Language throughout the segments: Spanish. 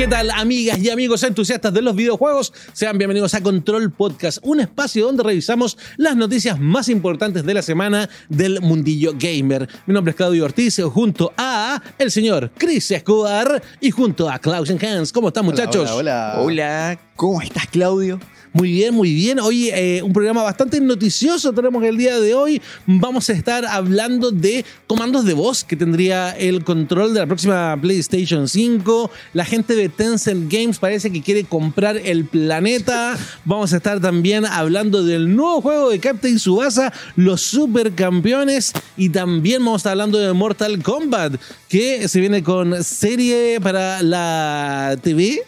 ¿Qué tal, amigas y amigos entusiastas de los videojuegos? Sean bienvenidos a Control Podcast, un espacio donde revisamos las noticias más importantes de la semana del mundillo gamer. Mi nombre es Claudio Ortiz, junto a el señor Chris Escobar y junto a Klaus Hans. ¿Cómo están, muchachos? Hola, hola. Hola, ¿cómo estás, Claudio? Muy bien, muy bien. Hoy eh, un programa bastante noticioso tenemos el día de hoy. Vamos a estar hablando de comandos de voz que tendría el control de la próxima PlayStation 5. La gente de Tencent Games parece que quiere comprar el planeta. Vamos a estar también hablando del nuevo juego de Captain Subasa, los supercampeones. Y también vamos a estar hablando de Mortal Kombat, que se viene con serie para la TV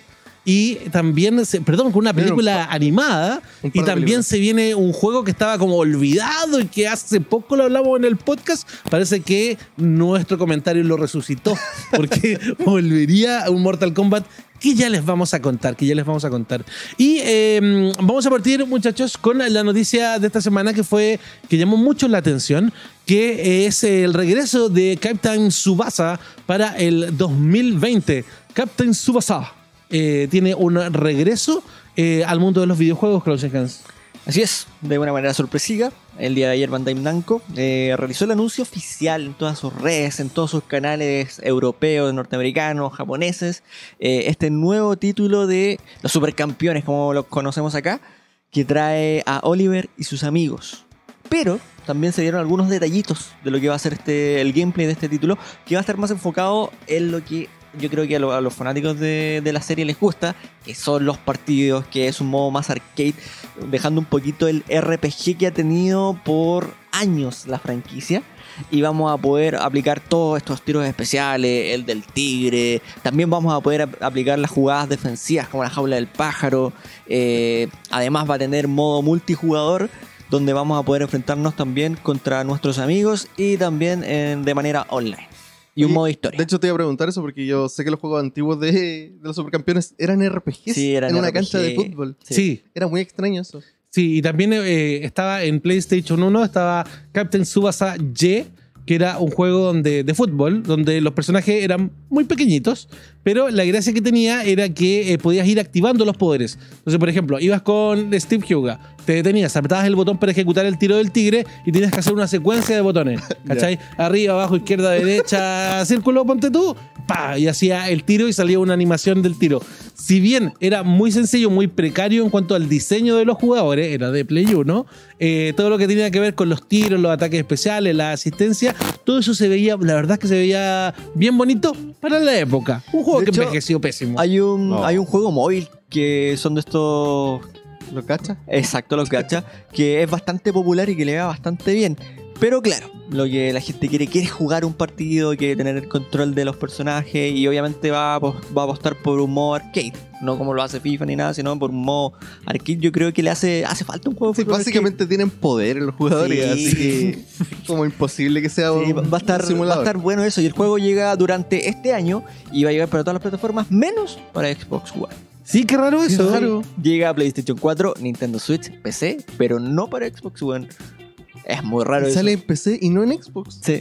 y también, se, perdón, con una película animada. Y también se viene un juego que estaba como olvidado y que hace poco lo hablamos en el podcast. Parece que nuestro comentario lo resucitó porque volvería a un Mortal Kombat que ya les vamos a contar, que ya les vamos a contar. Y eh, vamos a partir, muchachos, con la noticia de esta semana que fue, que llamó mucho la atención, que es el regreso de Captain Subasa para el 2020. Captain Subasa eh, tiene un regreso eh, al mundo de los videojuegos, Klaus Hans. Así es, de una manera sorpresiva. El día de ayer Bandai Namco eh, realizó el anuncio oficial en todas sus redes, en todos sus canales europeos, norteamericanos, japoneses, este nuevo título de los supercampeones, como los conocemos acá, que trae a Oliver y sus amigos. Pero también se dieron algunos detallitos de lo que va a ser este, el gameplay de este título, que va a estar más enfocado en lo que yo creo que a, los fanáticos de, la serie les gusta, que son los partidos, que es un modo más arcade, dejando un poquito el RPG que ha tenido por años la franquicia. Y vamos a poder aplicar todos estos tiros especiales, el del tigre. También vamos a poder aplicar las jugadas defensivas como la jaula del pájaro. Eh, además va a tener modo multijugador donde vamos a poder enfrentarnos también contra nuestros amigos y también de manera online y un modo historia. De hecho, te iba a preguntar eso porque yo sé que los juegos antiguos de, los supercampeones eran RPGs sí, eran en una cancha de fútbol. Sí. Era muy extraño eso. Sí, y también eh, estaba en PlayStation 1, estaba Captain Subasa Y, que era un juego donde, de fútbol, donde los personajes eran muy pequeñitos, pero la gracia que tenía era que eh, podías ir activando los poderes. Entonces, por ejemplo, ibas con Steve Huga, te detenías, apretabas el botón para ejecutar el tiro del tigre y tenías que hacer una secuencia de botones. ¿Cachai? Arriba, abajo, izquierda, derecha, círculo, ponte tú, pa, y hacía el tiro y salía una animación del tiro. Si bien era muy sencillo, muy precario en cuanto al diseño de los jugadores, era de Play 1, eh, todo lo que tenía que ver con los tiros, los ataques especiales, la asistencia, todo eso se veía, la verdad es que se veía bien bonito para la época. Un juego que envejeció pésimo. Hay un, hay un juego móvil que son de estos ¿Los gacha? Exacto, los gacha, que es bastante popular y que le va bastante bien. Pero claro, lo que la gente quiere, quiere jugar un partido, quiere tener el control de los personajes y obviamente va a, va a apostar por un modo arcade. No como lo hace FIFA ni nada, sino por un modo arcade. Yo creo que le hace, hace falta un juego sí, Básicamente tienen poder los jugadores, así que es como imposible que sea un va a estar, Va a estar bueno eso. Y el juego llega durante este año y va a llegar para todas las plataformas, menos para Xbox One. Sí, qué raro eso. Llega a PlayStation 4, Nintendo Switch, PC, pero no para Xbox One. Es muy raro eso. Sale en PC y no en Xbox. Sí.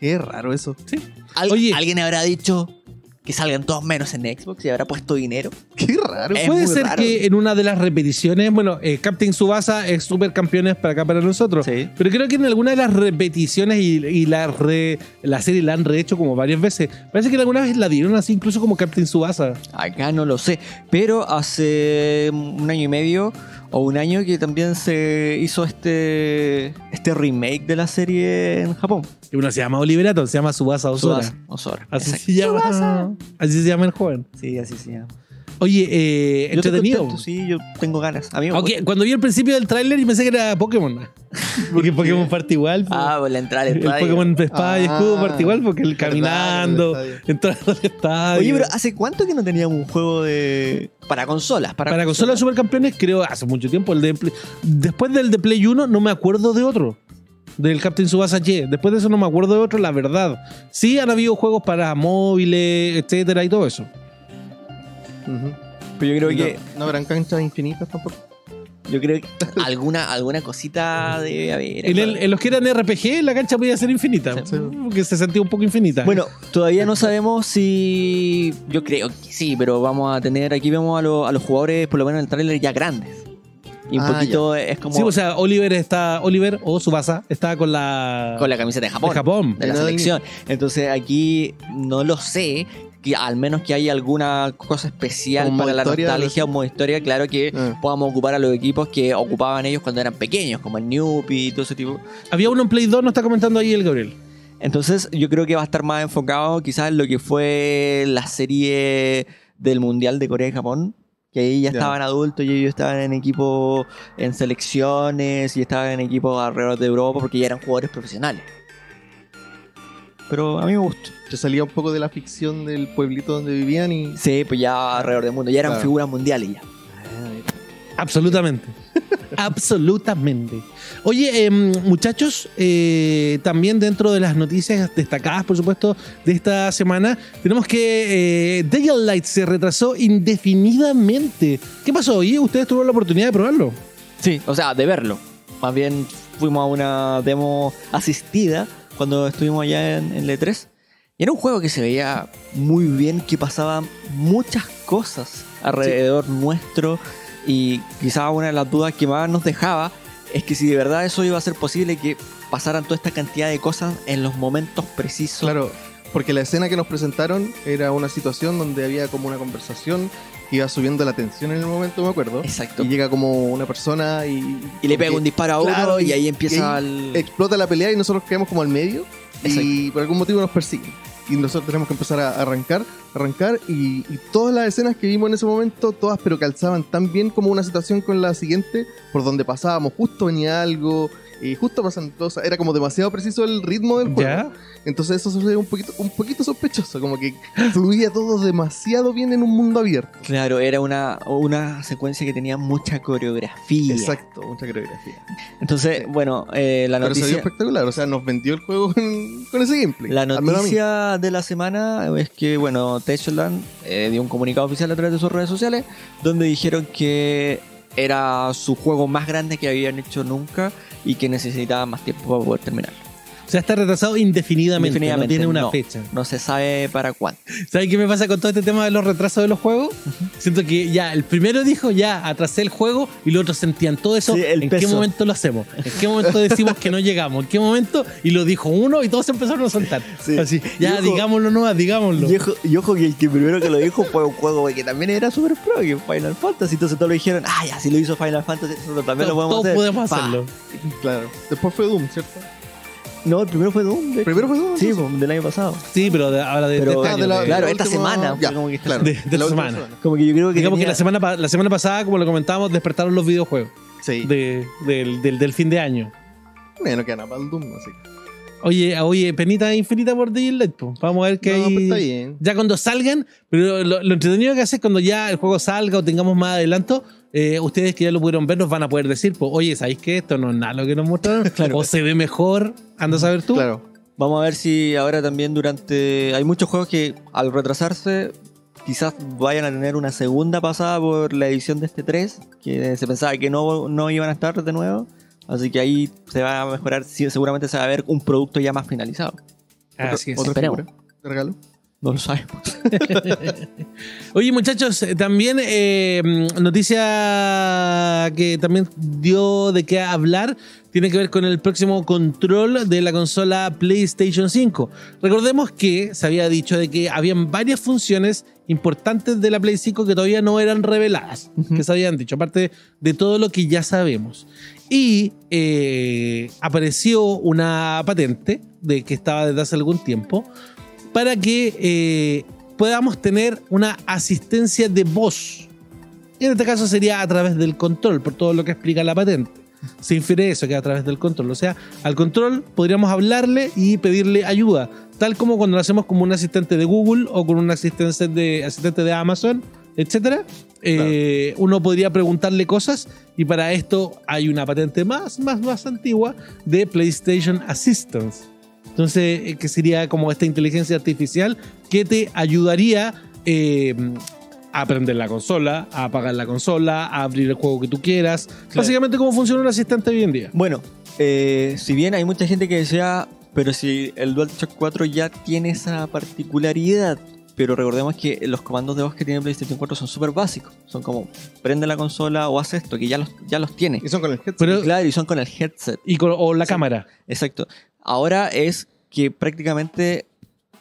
Qué raro eso. Sí. Oye, ¿Alguien habrá dicho que salgan todos menos en Xbox y habrá puesto dinero. Qué raro. Puede ser que en una de las repeticiones, bueno, eh, Captain Subasa es supercampeones para acá para nosotros. Sí. Pero creo que en alguna de las repeticiones y, la, la serie la han rehecho como varias veces. Parece que alguna vez la dieron así, incluso como Captain Subasa. Acá no lo sé. Pero hace un año y medio o un año que también se hizo este, este remake de la serie en Japón. Y uno se llama Oliverato, se llama Subasa Osora. Osora. Así se llama. Así se llama el joven. Sí, así se llama. Oye, eh, entretenido. sí, yo tengo ganas. A mí Cuando vi el principio del tráiler y pensé que era Pokémon. Porque Pokémon parte igual. Ah, pues la entrada El Pokémon espada y escudo parte igual porque él caminando, entrando al estadio. Oye, pero ¿hace cuánto que no teníamos un juego de. para consolas? Para, para consolas supercampeones, creo hace mucho tiempo. El de Después del de Play 1, no me acuerdo de otro del Captain Subasa Y. Después de eso no me acuerdo de otro, la verdad. Sí han habido juegos para móviles, etcétera y todo eso. Pero yo creo que. No habrán canchas infinitas tampoco. Yo creo que alguna, alguna cosita debe haber. En, el- en los que eran RPG, la cancha podía ser infinita. Sí. Porque se sentía un poco infinita. Bueno, todavía no sabemos si. Yo creo que sí, pero vamos a tener. Aquí vemos a, lo- a los jugadores, por lo menos en el tráiler, ya grandes. Y un Ah, poquito es como. Sí, o sea, Oliver está. Oliver o Subasa está con la. con la camiseta de Japón. de Japón. de la No, selección. Entonces aquí no lo sé. Que al menos que haya alguna cosa especial Como para la nostalgia o modo historia, claro que Ah. podamos ocupar a los equipos que ocupaban ellos cuando eran pequeños, como el Newpie y todo ese tipo. Había uno en Play 2, nos está comentando ahí el Gabriel. Entonces yo creo que va a estar más enfocado quizás en lo que fue la serie del Mundial de Corea y Japón. Que ahí ya estaban adultos y ellos estaban en equipo, en selecciones y estaban en equipos alrededor de Europa porque ya eran jugadores profesionales. Pero a mí me gustó. Se salía un poco de la ficción del pueblito donde vivían y. Sí, pues ya alrededor del mundo. Ya eran Claro. figuras mundiales ya. Absolutamente. Absolutamente. Oye, em, muchachos, eh, también dentro de las noticias destacadas, por supuesto, de esta semana, tenemos que eh, Daylight se retrasó indefinidamente. ¿Qué pasó? ¿Y ustedes tuvieron la oportunidad de probarlo? Sí, o sea, de verlo. Más bien fuimos a una demo asistida cuando estuvimos allá en, en L3. Y era un juego que se veía muy bien, que pasaban muchas cosas alrededor nuestro. Y quizás una de las dudas que más nos dejaba es que si de verdad eso iba a ser posible, que pasaran toda esta cantidad de cosas en los momentos precisos. Claro, porque la escena que nos presentaron era una situación donde había como una conversación que iba subiendo la tensión en el momento, me acuerdo. Exacto. Y llega como una persona y. Y le pega un disparo a uno Claro, y, y- ahí empieza y ahí el... Explota la pelea y nosotros quedamos como al medio. Y por algún motivo nos persiguen. Y nosotros tenemos que empezar a arrancar, arrancar. Y, y todas las escenas que vimos en ese momento, todas pero calzaban tan bien como una situación con la siguiente, por donde pasábamos, justo venía algo. Y justo pasan cosas, era como demasiado preciso el ritmo del juego. ¿Ya? Entonces eso se ve un poquito, un poquito sospechoso, como que fluía todo demasiado bien en un mundo abierto. Claro, era una, una secuencia que tenía mucha coreografía. Exacto, mucha coreografía. Entonces, bueno, eh, la Pero se vio noticia, espectacular, o sea, nos vendió el juego con, con ese gameplay. la noticia de la semana es que, bueno, Techland eh, dio un comunicado oficial a través de sus redes sociales donde dijeron que era su juego más grande que habían hecho nunca y que necesitaban más tiempo para poder terminar. O sea, está retrasado indefinidamente, Indefinidamente, no tiene una no. fecha. No se sabe para cuándo. ¿Sabes qué me pasa con todo este tema de los retrasos de los juegos? Siento que ya, el primero dijo, ya, atrasé el juego y los otros sentían todo eso. Sí, el ¿En qué momento lo hacemos? ¿En qué momento decimos que no llegamos? ¿En qué momento? Y lo dijo uno y todos empezaron a soltar. Sí. Así, ya, ojo- digámoslo nomás, digámoslo. Y ojo, y ojo que el que primero que lo dijo fue un juego que también era super pro, que Final Fantasy. Entonces todos lo dijeron, ah, ya, si lo hizo Final Fantasy, nosotros también lo podemos todos hacer. podemos Pa. hacerlo. Claro. Después fue Doom, ¿cierto? No, el primero fue Doom. de hecho. Primero fue Doom. Sí, pues, del año pasado. Sí, pero de, ahora de, este Ah, año, de la- de- Claro, la esta semana, Ya, como que claro. de- de la última semana. Como que yo creo que Digamos que tenía- la semana, pa- la semana pasada, como lo comentábamos, despertaron los videojuegos Sí. de- del, del- del fin de año. Bueno, no queda nada para el Doom, así. Oye, oye, penita infinita por Daylight, pues. Vamos a ver qué No, hay. pues está bien. Ya cuando salgan, pero lo, lo entretenido que hace es cuando ya el juego salga o tengamos más adelanto, eh, ustedes que ya lo pudieron ver nos van a poder decir, pues, oye, ¿sabéis que esto no es nada lo que nos mostraron? O se ve mejor, anda a saber tú. Claro. Vamos a ver si ahora también durante... Hay muchos juegos que al retrasarse quizás vayan a tener una segunda pasada por la edición de este 3, que se pensaba que no, no iban a estar de nuevo. Así que ahí se va a mejorar, seguramente se va a ver un producto ya más finalizado. Así es. Otra Esperemos. figura regalo. No lo sabemos. Oye, muchachos, eh, también eh, noticia que también dio de qué hablar tiene que ver con el próximo control de la consola PlayStation 5. Recordemos que se había dicho de que habían varias funciones importantes de la Play 5 que todavía no eran reveladas, que se habían dicho, aparte de todo lo que ya sabemos. Y eh, apareció una patente de que estaba desde hace algún tiempo para que eh, podamos tener una asistencia de voz. En este caso sería a través del control, por todo lo que explica la patente. Se infiere eso, que a través del control. O sea, al control podríamos hablarle y pedirle ayuda, tal como cuando lo hacemos como un asistente de Google o con un asistente de, asistente de Amazon, etc. uno podría preguntarle cosas y para esto hay una patente más, más, más antigua de PlayStation Assistance. Entonces, eh, que sería como esta inteligencia artificial que te ayudaría eh, a aprender la consola, a apagar la consola, a abrir el juego que tú quieras. Básicamente cómo funciona un asistente hoy en día. Bueno, eh, si bien hay mucha gente que decía, pero si el DualShock 4 ya tiene esa particularidad, pero recordemos que los comandos de voz que tiene PlayStation 4 son súper básicos. Son como prende la consola o haz esto, que ya los, ya los tiene. Y son con el headset. Pero- Claro, y son con el headset. Y con- o la Sí. cámara. Exacto. Ahora es que prácticamente,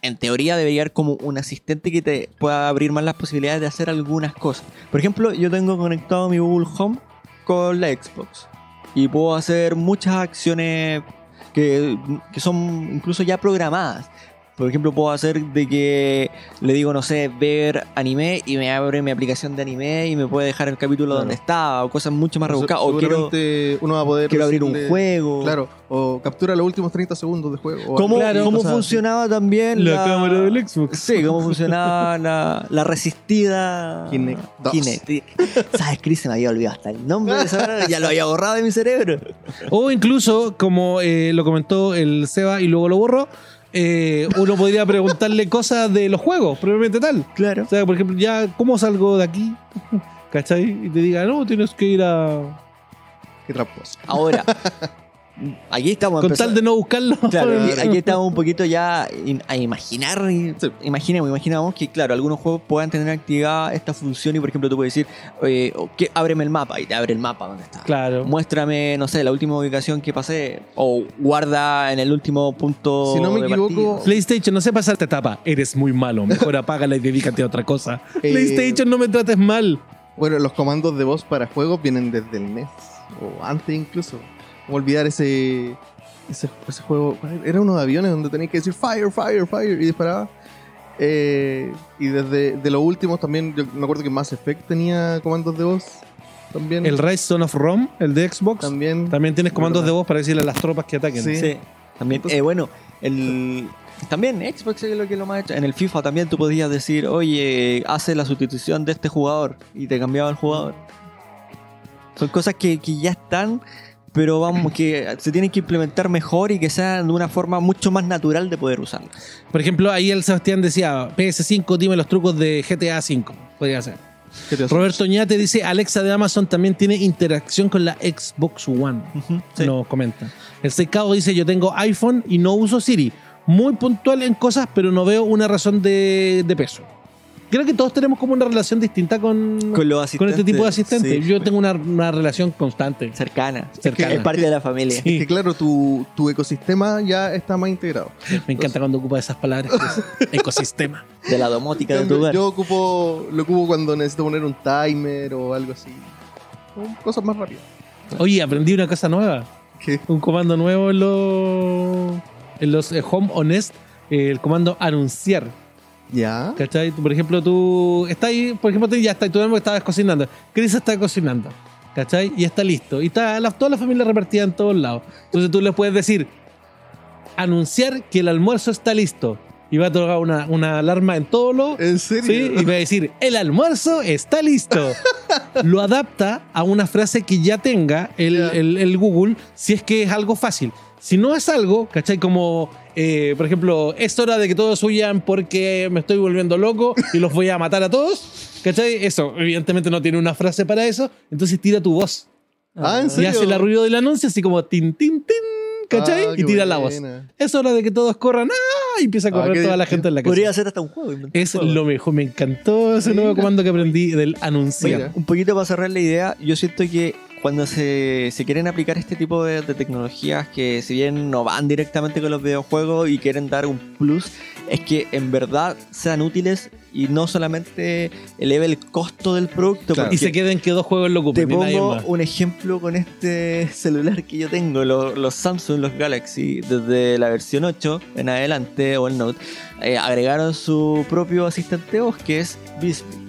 en teoría, debería haber como un asistente que te pueda abrir más las posibilidades de hacer algunas cosas. Por ejemplo, yo tengo conectado mi Google Home con la Xbox y puedo hacer muchas acciones que, que son incluso ya programadas. Por ejemplo, puedo hacer de que le digo, no sé, ver anime y me abre mi aplicación de anime y me puede dejar el capítulo Claro. donde estaba o cosas mucho más rebuscadas. O quiero, Seguramente uno va a poder quiero abrir un juego. Claro, o captura los últimos 30 segundos de juego. o ¿Cómo, Claro, cómo así. funcionaba también La cámara del Xbox. Sí, cómo funcionaba la, la resistida Kinect 2. Kinect. ¿Sabes, Chris? Se me había olvidado hasta el nombre de esa ya lo había borrado de mi cerebro. O incluso, como eh, lo comentó el Seba y luego lo borró, eh, uno podría preguntarle cosas de los juegos, probablemente tal. Claro. O sea, por ejemplo, ya, ¿cómo salgo de aquí? ¿Cachai? Y te diga, no, tienes que ir a. Qué tramposo. Ahora, aquí estamos Con empezando- tal de no buscarlo. Claro, aquí, aquí estamos un poquito ya a imaginar. Imaginemos, imaginamos que, claro, algunos juegos puedan tener activada esta función y, por ejemplo, tú puedes decir, que, ábreme el mapa y te abre el mapa donde está. Claro. Muéstrame, no sé, la última ubicación que pasé o guarda en el último punto. Si no me de equivoco, partida. PlayStation, no sé pasar esta etapa. Eres muy malo. Mejor apágala y dedícate a otra cosa. Eh, PlayStation, no me trates mal. Bueno, los comandos de voz para juegos vienen desde el NES, o antes incluso. Como olvidar ese, ese, ese juego. ¿cuál era? Era uno de aviones donde tenías que decir fire, fire, fire y disparaba. Eh, y desde de los últimos también, yo me acuerdo que Mass Effect tenía comandos de voz. También. El Rise Son of Rome, el de Xbox, también, también. tienes comandos ¿Verdad? de voz para decirle a las tropas que ataquen. Sí. Sí, también. Entonces- eh, bueno, el. También Xbox es lo que lo más hecho. En el FIFA también tú podías decir, oye, hace la sustitución de este jugador y te cambiaba el jugador. Son cosas que, que ya están, pero vamos, que se tienen que implementar mejor y que sean de una forma mucho más natural de poder usarlas. Por ejemplo, ahí el Sebastián decía, PS5, dime los trucos de GTA V. Podría ser. Roberto Ñate dice, Alexa de Amazon también tiene interacción con la Xbox One. Sí. Nos comenta. El Seicao dice, yo tengo iPhone y no uso Siri. Muy puntual en cosas, pero no veo una razón de, de peso. Creo que todos tenemos como una relación distinta con, Con los con este tipo de asistentes, sí. Yo tengo una, una relación constante. Cercana. Cercana. Es parte de la familia. Sí. Es que claro, tu, tu ecosistema ya está más integrado. Me encanta cuando ocupa esas palabras. que es ecosistema. De la domótica de tu Yo, hogar. yo ocupo, lo ocupo cuando necesito poner un timer o algo así. Cosas más rápidas. Oye, aprendí una cosa nueva. ¿Qué? Un comando nuevo en los, en los eh, Home Honest. eh, el comando anunciar. ¿Ya? ¿Cachai? Por ejemplo, tú estás ahí, por ejemplo, tú ya estás, tú mismo estabas cocinando. Chris está cocinando. ¿Cachai? Y está listo. Y está la- toda la familia repartida en todos lados. Entonces tú le puedes decir, anunciar que el almuerzo está listo. Y va a tocar una, una alarma en todos lados. ¿En serio? Sí, y va a decir, el almuerzo está listo. Lo adapta a una frase que ya tenga el, el- el Google si es que es algo fácil. Si no es algo, ¿cachai? Como, eh, por ejemplo, es hora de que todos huyan porque me estoy volviendo loco y los voy a matar a todos, ¿cachai? Eso, evidentemente no tiene una frase para eso, entonces tira tu voz. Ah, ¿en Y serio? hace el ruido del anuncio así como tin, tin, tin, ¿cachai? Ah, y tira la voz. Es hora de que todos corran, ¡ah! Y empieza a Ah, correr toda la gente en la casa. Podría ser hasta un juego. Es un juego. lo mejor, me encantó ese nuevo comando que aprendí del anunciar. Mira. Un poquito para cerrar la idea, yo siento que cuando se, se quieren aplicar este tipo de, de tecnologías que si bien no van directamente con los videojuegos y quieren dar un plus, es que en verdad sean útiles y no solamente eleve el costo del producto. Claro. Y se queden que dos juegos lo te ocupen, nadie pongo un ejemplo con este celular que yo tengo, lo- los, Samsung, los Galaxy, desde la versión 8 en adelante o el Note, eh, agregaron su propio asistente voz que es Bisbee.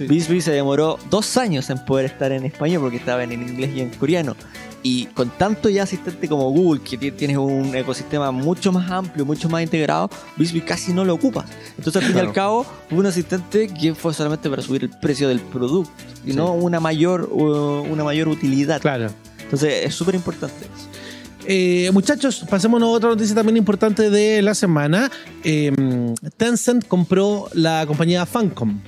Sí. Bisbee se demoró dos años en poder estar en español porque estaba en inglés y en coreano. Y con tanto ya asistente como Google, que ti- tienes un ecosistema mucho más amplio, mucho más integrado, Bisbee casi no lo ocupas. Entonces, al fin y al cabo, fue un asistente que fue solamente para subir el precio del producto y Sí. no una mayor, uh, una mayor utilidad. Claro. Entonces, es súper importante eso. Eh, muchachos, pasémonos a otra noticia también importante de la semana. Eh, Tencent compró la compañía Funcom.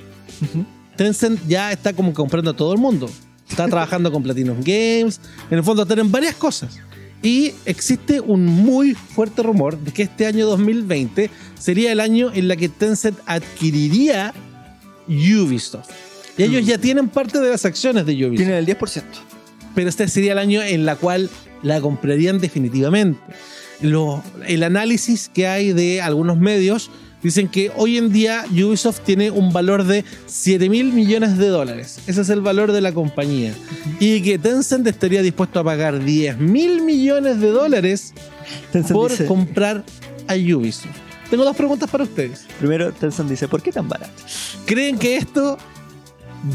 Tencent ya está como comprando a todo el mundo. Está trabajando con Platinum Games. En el fondo tienen varias cosas. Y existe un muy fuerte rumor de que este año 2020 sería el año en la que Tencent adquiriría Ubisoft. Y ellos ya tienen parte de las acciones de Ubisoft. Tienen el 10%. Pero este sería el año en la cual la comprarían definitivamente. Lo- el análisis que hay de algunos medios dicen que hoy en día Ubisoft tiene un valor de 7 mil millones de dólares. Ese es el valor de la compañía. Y que Tencent estaría dispuesto a pagar 10 mil millones de dólares Tencent por dice- comprar a Ubisoft. Tengo dos preguntas para ustedes. primero, Tencent dice, ¿por qué tan barato? ¿Creen que esto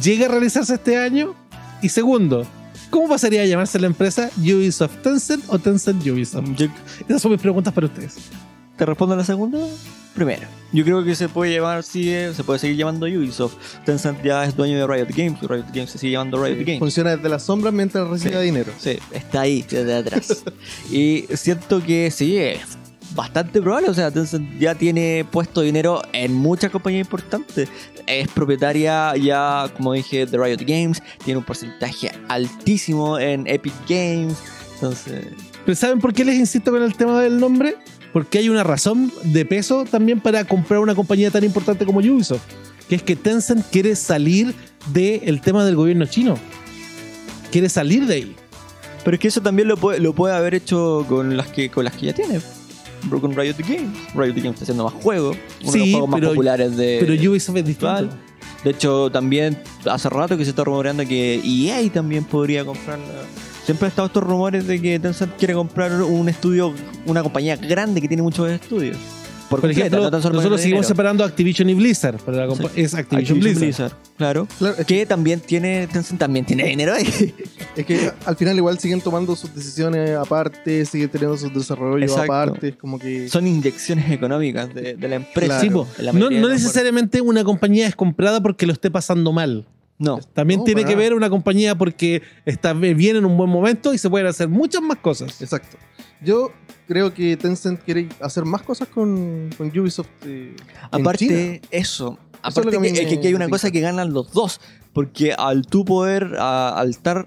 llegue a realizarse este año? Y segundo, ¿cómo pasaría a llamarse la empresa Ubisoft Tencent o Tencent Ubisoft? Yo Esas son mis preguntas para ustedes. Te respondo a la segunda. Primero, yo creo que se puede llamar, sigue, se puede seguir llamando Ubisoft. Tencent ya es dueño de Riot Games, Riot Games se sigue llamando Riot Games. Funciona desde las sombras mientras recibe Sí. dinero. Sí, está ahí, desde atrás. y siento que sí, es bastante probable. O sea, Tencent ya tiene puesto dinero en muchas compañías importantes. Es propietaria ya, como dije, de Riot Games. Tiene un porcentaje altísimo en Epic Games. Entonces, ¿Pero saben por qué les insisto con el tema del nombre? Porque hay una razón de peso también para comprar una compañía tan importante como Ubisoft. Que es que Tencent quiere salir del tema del gobierno chino. Quiere salir de ahí. pero es que eso también lo puede, lo puede haber hecho con las que con las que ya tiene. Bro, Con Riot Games. Riot Games está haciendo más juegos. Uno de los juegos más pero- populares de. Pero Ubisoft es distinto. De hecho, también hace rato que se está rumoreando que EA también podría comprar. Siempre han estado estos rumores de que Tencent quiere comprar un estudio, una compañía grande que tiene muchos estudios. Por, Por completo, ejemplo, no nosotros seguimos dinero. separando Activision y Blizzard. Pero la compa- Sí. es Activision, Blizzard. Claro. Claro, es Que también tiene, Tencent también tiene dinero ahí. Es que al final igual siguen tomando sus decisiones aparte, siguen teniendo sus desarrollos Exacto. aparte, como que... Son inyecciones económicas de, de la empresa. Claro. Sí, po. en la no, no necesariamente una compañía es comprada porque lo esté pasando mal. No. También No, tiene que nada. ver una compañía porque está bien en un buen momento y se pueden hacer muchas más cosas. Exacto. Yo creo que Tencent quiere hacer más cosas con, con Ubisoft. eh, en Aparte, China. eso. es Aparte que a mí que, hay una cosa que ganan los dos. Porque al tú poder, a- al estar,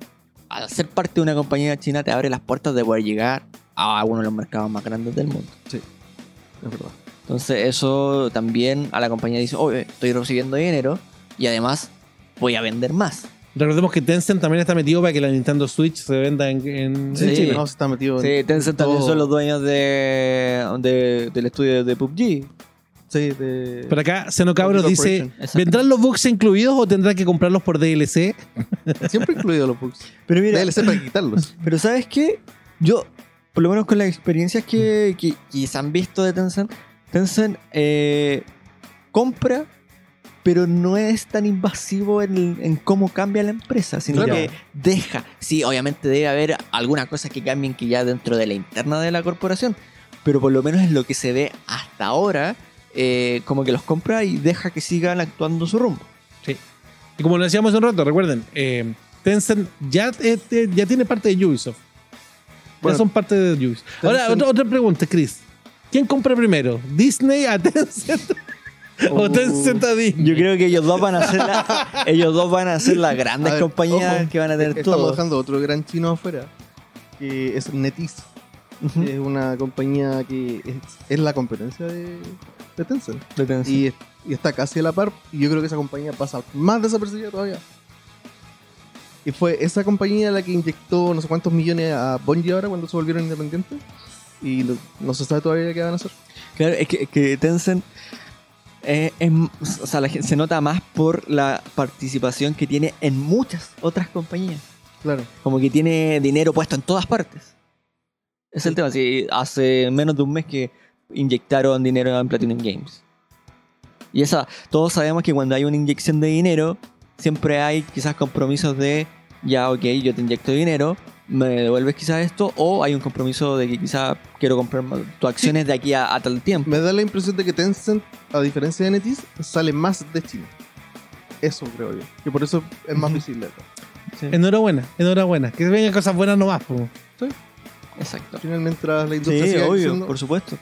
al ser parte de una compañía china, te abre las puertas de poder llegar a uno de los mercados más grandes del mundo. Es verdad. Entonces eso también a la compañía dice, oye, estoy recibiendo dinero y además voy a vender más. Recordemos que Tencent también está metido para que la Nintendo Switch se venda en, en- Sí. en China. No, se está metido Sí, en Tencent también son los dueños de, de- del estudio de PUBG. Sí, de... Por acá, Xenocabros Public dice. ¿vendrán los bugs incluidos o tendrán que comprarlos por DLC? Siempre incluido los bugs. Pero mira, DLC para quitarlos. Pero ¿sabes qué? Yo, por lo menos con las experiencias que, que, que se han visto de Tencent, Tencent eh, compra, pero no es tan invasivo en, en cómo cambia la empresa, sino Claro. que deja. Sí, obviamente debe haber algunas cosas que cambien que ya dentro de la interna de la corporación, pero por lo menos es lo que se ve hasta ahora, eh, como que los compra y deja que sigan actuando su rumbo. Y como lo decíamos hace un rato, recuerden, eh, Tencent ya, eh, ya tiene parte de Ubisoft. Bueno, ya son parte de Ubisoft. Ahora, otra, otra pregunta, Chris. ¿Quién compra primero? ¿Disney a Tencent? ¿O. Tencent a Disney? Yo creo que ellos dos van a ser, la- ellos dos van a ser las grandes ver, compañías ojo, que van a tener Estamos todo. dejando otro gran chino afuera, que es. Ujú. Es una compañía que es, es la competencia de, de Tencent. De Tencent. Y, y está casi a la par. Y yo creo que esa compañía pasa más desapercibida todavía. Y fue esa compañía la que inyectó no sé cuántos millones a Bungie ahora cuando se volvieron independientes. Y no, no se sabe todavía qué van a hacer. Claro, es que, es que Tencent eh, es- o sea, la gente se nota más por la participación que tiene en muchas otras compañías. Claro. Como que tiene dinero puesto en todas partes. Es el tema. Sí, hace menos de un mes que inyectaron dinero en Platinum Games. Y esa, todos sabemos que cuando hay una inyección de dinero, siempre hay quizás compromisos de, ya, ok, yo te inyecto dinero, me devuelves quizás esto, o hay un compromiso de que quizás quiero comprar más- tus acciones de aquí a, a tal tiempo. Me da la impresión de que Tencent, a diferencia de NetEase, sale más de China. Eso creo yo. Que por eso es más visible. Sí, Enhorabuena, enhorabuena. Que vengan cosas buenas nomás. po. exacto. Al final, mientras la Sí, industria siga obvio, creciendo, por supuesto.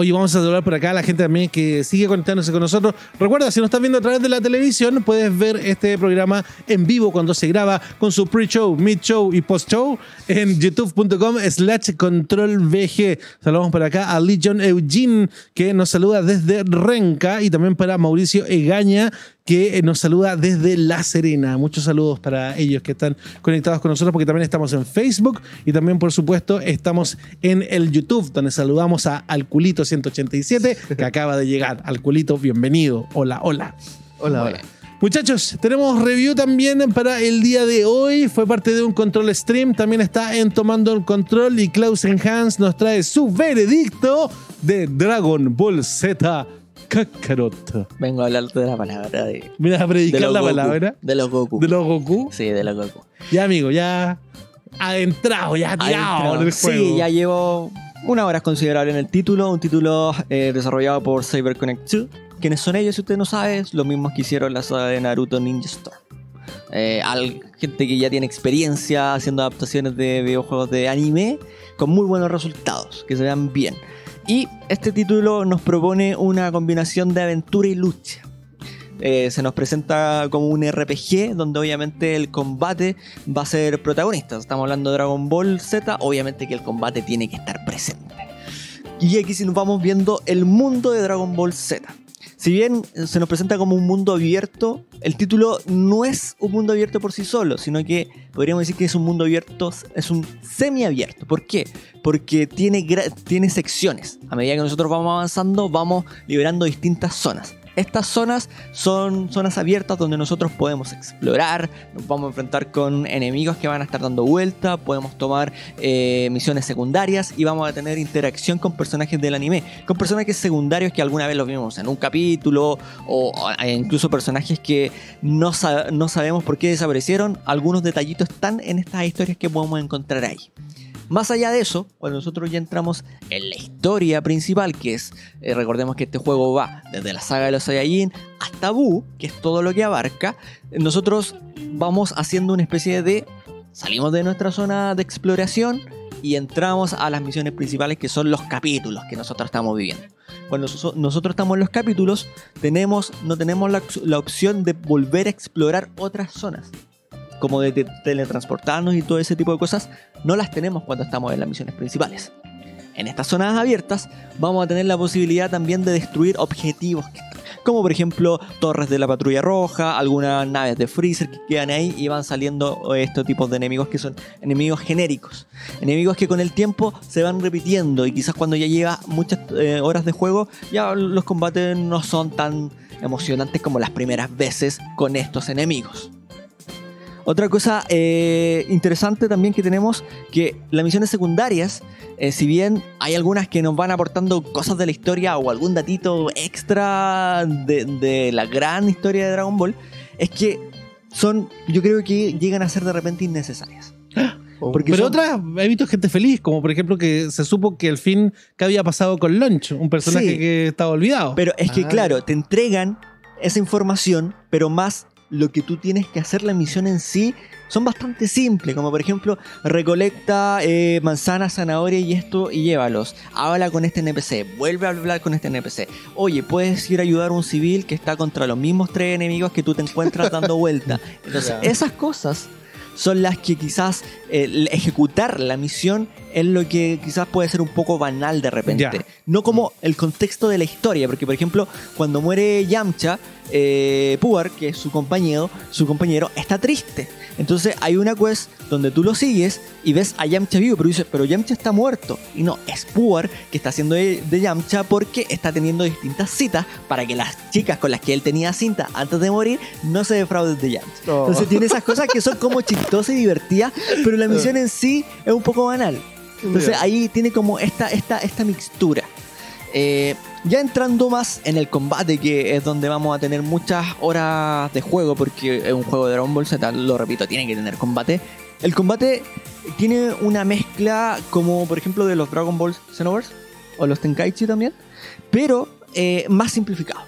Oye, vamos a saludar por acá a la gente también que sigue conectándose con nosotros. Recuerda, si nos estás viendo a través de la televisión, puedes ver este programa en vivo cuando se graba con su pre-show, mid-show y post-show en youtube.com slash controlvg. Saludamos por acá a Legion Eugene, que nos saluda desde Renca, y también para Mauricio Egaña, que nos saluda desde La Serena. Muchos saludos para ellos que están conectados con nosotros, porque también estamos en Facebook y también, por supuesto, estamos en el YouTube, donde saludamos a Alculito187, que acaba de llegar. Alculito, bienvenido. Hola, hola. Hola, hola. Muchachos, tenemos review también para el día de hoy. Fue parte de un control stream. También está en Tomando el Control. Y Klaus Hans nos trae su veredicto de Dragon Ball Z Kakarot. Vengo a hablar de la palabra de. Mira, a predicar la Goku. palabra De los Goku. de los Goku. Sí, de los Goku. Ya, amigo, ya adentrado, ya tirado en el juego. Sí, ya llevo una hora considerable en el título. Un título eh, desarrollado por CyberConnect 2. ¿Quiénes son ellos? Si usted no sabe, es los mismos que hicieron la saga de Naruto Ninja Storm. Eh, al, gente que ya tiene experiencia haciendo adaptaciones de videojuegos de anime con muy buenos resultados, que se vean bien. Y este título nos propone una combinación de aventura y lucha. Eh, se nos presenta como un RPG donde obviamente el combate va a ser protagonista. Estamos hablando de Dragon Ball Z, obviamente que el combate tiene que estar presente. Y aquí si nos vamos viendo el mundo de Dragon Ball Z. Si bien se nos presenta como un mundo abierto, el título no es un mundo abierto por sí solo, sino que podríamos decir que es un mundo abierto, es un semiabierto. ¿Por qué? Porque tiene, tiene secciones. A medida que nosotros vamos avanzando, vamos liberando distintas zonas. Estas zonas son zonas abiertas donde nosotros podemos explorar, nos vamos a enfrentar con enemigos que van a estar dando vuelta, podemos tomar eh, misiones secundarias y vamos a tener interacción con personajes del anime, con personajes secundarios que alguna vez los vimos en un capítulo o, o incluso personajes que no, no sabemos por qué desaparecieron, algunos detallitos están en estas historias que podemos encontrar ahí. Más allá de eso, cuando nosotros ya entramos en la historia principal, que es, eh, recordemos que este juego va desde la saga de los Saiyajin hasta Buu, que es todo lo que abarca, nosotros vamos haciendo una especie de... Salimos de nuestra zona de exploración y entramos a las misiones principales que son los capítulos que nosotros estamos viviendo. Cuando so- nosotros estamos en los capítulos, tenemos, no tenemos la opción de volver a explorar otras zonas como de, te- teletransportarnos y todo ese tipo de cosas, no las tenemos cuando estamos en las misiones principales. En estas zonas abiertas vamos a tener la posibilidad también de destruir objetivos, como por ejemplo torres de la patrulla roja, algunas naves de Freezer que quedan ahí y van saliendo estos tipos de enemigos que son enemigos genéricos. Enemigos que con el tiempo se van repitiendo y quizás cuando ya lleva muchas eh, horas de juego ya los combates no son tan emocionantes como las primeras veces con estos enemigos. Otra cosa eh, interesante también que tenemos, que las misiones secundarias, eh, si bien hay algunas que nos van aportando cosas de la historia o algún datito extra de, de la gran historia de Dragon Ball, es que son, yo creo que llegan a ser de repente innecesarias. Porque Pero son- otras, he visto gente feliz, como por ejemplo que se supo que el fin que había pasado con Lunch, un personaje Sí. que estaba olvidado. Pero es que, Ah. claro, te entregan esa información, pero más lo que tú tienes que hacer la misión en sí son bastante simples, como por ejemplo, recolecta eh, manzanas, zanahoria y esto y llévalos. Habla con este NPC, vuelve a hablar con este NPC. Oye, puedes ir a ayudar a un civil que está contra los mismos tres enemigos que tú te encuentras dando vuelta. Entonces, esas cosas son las que quizás eh, ejecutar la misión es lo que quizás puede ser un poco banal de repente. No como el contexto de la historia, porque por ejemplo, cuando muere Yamcha, eh, Puar, que es su compañero, su compañero, está triste. Entonces hay una quest donde tú lo sigues y ves a Yamcha vivo, pero dices, pero Yamcha está muerto. Y no, es Puar que está haciendo de, de Yamcha porque está teniendo distintas citas para que las chicas con las que él tenía cinta antes de morir no se defrauden de Yamcha. Oh. Entonces tiene esas cosas que son como chistosas y divertidas, pero la misión en sí es un poco banal. Entonces ahí tiene como esta, esta, esta mixtura. Eh, ya entrando más en el combate, que es donde vamos a tener muchas horas de juego, porque es un juego de Dragon Ball Z, lo repito, tiene que tener combate. El combate tiene una mezcla como por ejemplo de los Dragon Ball Xenoverse o los Tenkaichi también, pero eh, más simplificado.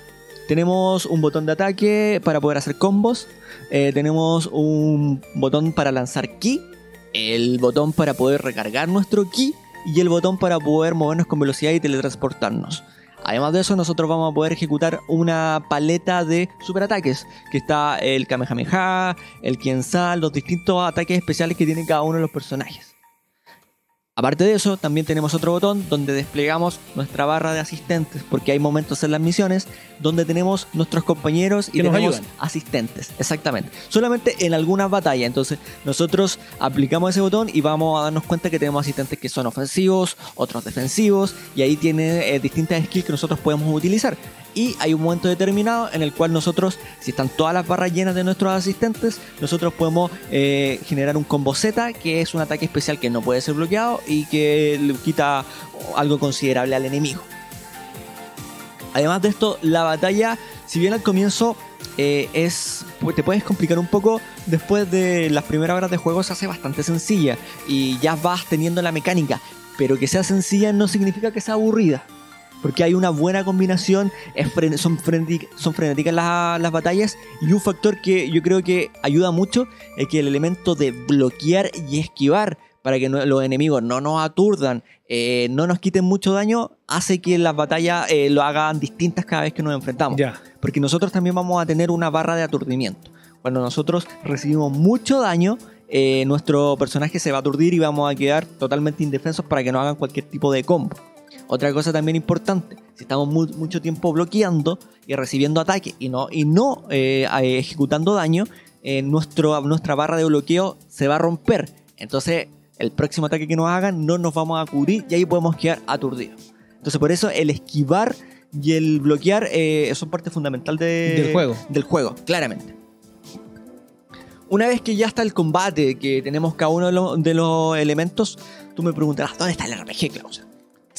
Tenemos un botón de ataque para poder hacer combos, eh, tenemos un botón para lanzar ki, el botón para poder recargar nuestro ki y el botón para poder movernos con velocidad y teletransportarnos. Además de eso, nosotros vamos a poder ejecutar una paleta de superataques, que está el Kamehameha, el Kiensal, los distintos ataques especiales que tiene cada uno de los personajes. Aparte de eso, también tenemos otro botón donde desplegamos nuestra barra de asistentes, porque hay momentos en las misiones donde tenemos nuestros compañeros y Que nos tenemos ayudan. asistentes, exactamente. Solamente en algunas batallas, entonces nosotros aplicamos ese botón y vamos a darnos cuenta que tenemos asistentes que son ofensivos, otros defensivos, y ahí tiene eh, distintas skills que nosotros podemos utilizar. Y hay un momento determinado en el cual nosotros, si están todas las barras llenas de nuestros asistentes, nosotros podemos eh, generar un combo Z, que es un ataque especial que no puede ser bloqueado y que le quita algo considerable al enemigo. Además de esto, la batalla, si bien al comienzo eh, es pues, te puedes complicar un poco, después de las primeras horas de juego se hace bastante sencilla y ya vas teniendo la mecánica. Pero que sea sencilla no significa que sea aburrida. Porque hay una buena combinación, es fren- son, frenétic- son frenéticas las, las batallas y un factor que yo creo que ayuda mucho es que el elemento de bloquear y esquivar para que no- los enemigos no nos aturdan, eh, no nos quiten mucho daño, hace que las batallas eh, lo hagan distintas cada vez que nos enfrentamos. Porque nosotros también vamos a tener una barra de aturdimiento. Cuando nosotros recibimos mucho daño, eh, nuestro personaje se va a aturdir y vamos a quedar totalmente indefensos para que no hagan cualquier tipo de combo. Otra cosa también importante, si estamos mu- mucho tiempo bloqueando y recibiendo ataque y no, y no eh, ejecutando daño, eh, nuestro, nuestra barra de bloqueo se va a romper. Entonces, el próximo ataque que nos hagan no nos vamos a cubrir y ahí podemos quedar aturdidos. Entonces, por eso el esquivar y el bloquear eh, son parte fundamental de- Del juego. Del juego, claramente. Una vez que ya está el combate, que tenemos cada uno de los elementos, tú me preguntarás, ¿dónde está el RPG, Klaus?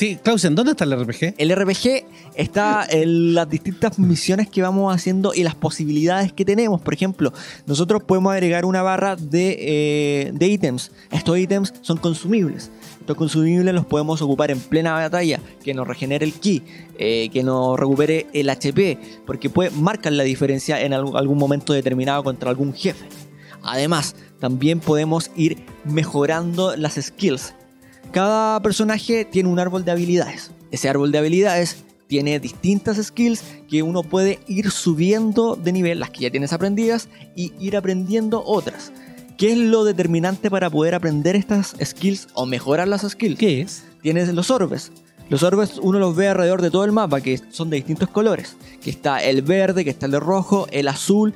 Sí, Clausen, ¿dónde está el RPG? El RPG está en las distintas misiones que vamos haciendo y las posibilidades que tenemos. Por ejemplo, nosotros podemos agregar una barra de, eh, ítems. Estos ítems son consumibles. Estos consumibles los podemos ocupar en plena batalla, que nos regenere el ki, eh, que nos recupere el HP, porque puede, marcan la diferencia en algún momento determinado contra algún jefe. Además, también podemos ir mejorando las skills. Cada personaje tiene un árbol de habilidades. Ese árbol de habilidades tiene distintas skills que uno puede ir subiendo de nivel, las que ya tienes aprendidas, y ir aprendiendo otras. ¿Qué es lo determinante para poder aprender estas skills o mejorar las skills? ¿Qué es? tienes los orbes. Los orbes uno los ve alrededor de todo el mapa, que son de distintos colores. Que está el verde, que está el de rojo, el azul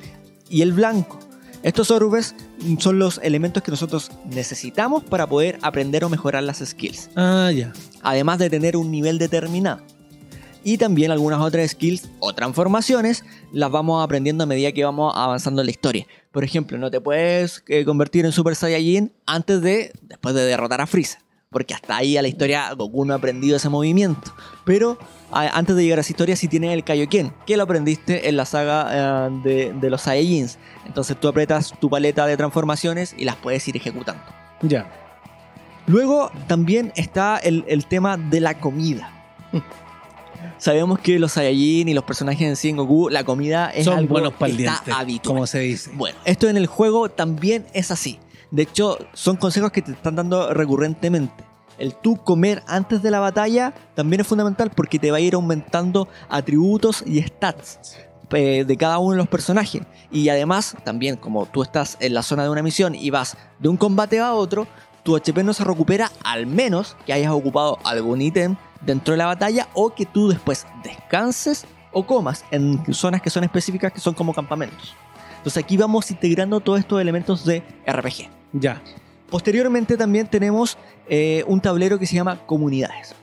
y el blanco. Estos orbes son los elementos que nosotros necesitamos para poder aprender o mejorar las skills. Ah, ya. Además de tener un nivel determinado. Y también algunas otras skills o transformaciones las vamos aprendiendo a medida que vamos avanzando en la historia. Por ejemplo, no te puedes eh, convertir en Super Saiyajin antes de, después de derrotar a Freezer. Porque hasta ahí a la historia Goku no ha aprendido ese movimiento. Pero antes de llegar a esa historia sí tienes el Kaioken, que lo aprendiste en la saga eh, de, de los Saiyajins. Entonces tú apretas tu paleta de transformaciones y las puedes ir ejecutando. Ya. Luego también está el, el tema de la comida. Sabemos que los Saiyajin y los personajes en sí en Goku, la comida es Son algo buenos que está habitual. como se dice. Bueno, esto en el juego también es así. De hecho, son consejos que te están dando recurrentemente. El tú comer antes de la batalla también es fundamental porque te va a ir aumentando atributos y stats eh, de cada uno de los personajes. Y además, también como tú estás en la zona de una misión y vas de un combate a otro, tu HP no se recupera al menos que hayas ocupado algún ítem dentro de la batalla o que tú después descanses o comas en zonas que son específicas que son como campamentos. Entonces aquí vamos integrando todos estos elementos de RPG. Ya. Posteriormente también tenemos eh, un tablero que se llama comunidades.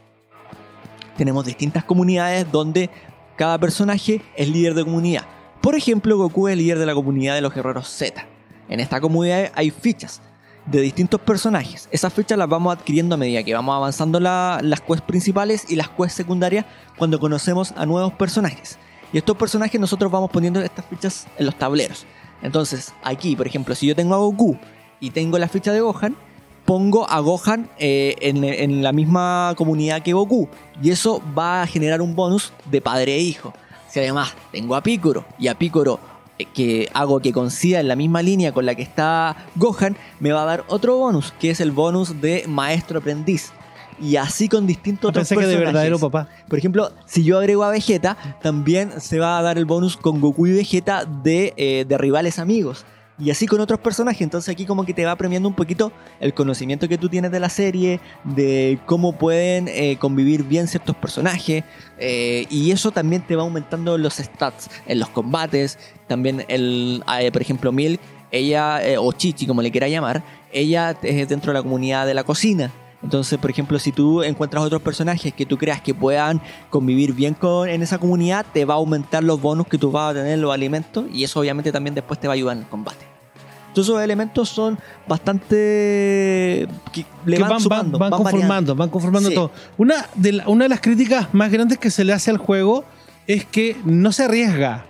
Tenemos distintas comunidades donde cada personaje es líder de comunidad. Por ejemplo, Goku es líder de la comunidad de los guerreros Z. En esta comunidad hay fichas de distintos personajes. Esas fichas las vamos adquiriendo a medida que vamos avanzando la- las quests principales y las quests secundarias cuando conocemos a nuevos personajes. Y estos personajes nosotros vamos poniendo estas fichas en los tableros. Entonces, aquí, por ejemplo, si yo tengo a Goku y tengo la ficha de Gohan, pongo a Gohan eh, en, en la misma comunidad que Goku. Y eso va a generar un bonus de padre e hijo. Si además tengo a Piccolo y a Piccolo eh, que hago que coincida en la misma línea con la que está Gohan, me va a dar otro bonus, que es el bonus de maestro aprendiz. y así con distintos otros Pensé que de verdadero papá. Por ejemplo, si yo agrego a Vegeta, también se va a dar el bonus con Goku y Vegeta de, eh, de rivales amigos. Y así con otros personajes. Entonces aquí como que te va premiando un poquito el conocimiento que tú tienes de la serie, de cómo pueden eh, convivir bien ciertos personajes. eh, y eso también te va aumentando los stats en los combates. También el, eh, por ejemplo, Milk, ella, o Chichi como le quiera llamar, ella es dentro de la comunidad de la cocina. Entonces, por ejemplo, si tú encuentras otros personajes que tú creas que puedan convivir bien con, en esa comunidad, te va a aumentar los bonus que tú vas a tener en los alimentos y eso obviamente también después te va a ayudar en el combate. Todos esos elementos son bastante... que le que van, van, van- sumando, van van conformando, variando. van conformando Sí. todo. Una de, la- una de las críticas más grandes que se le hace al juego es que no se arriesga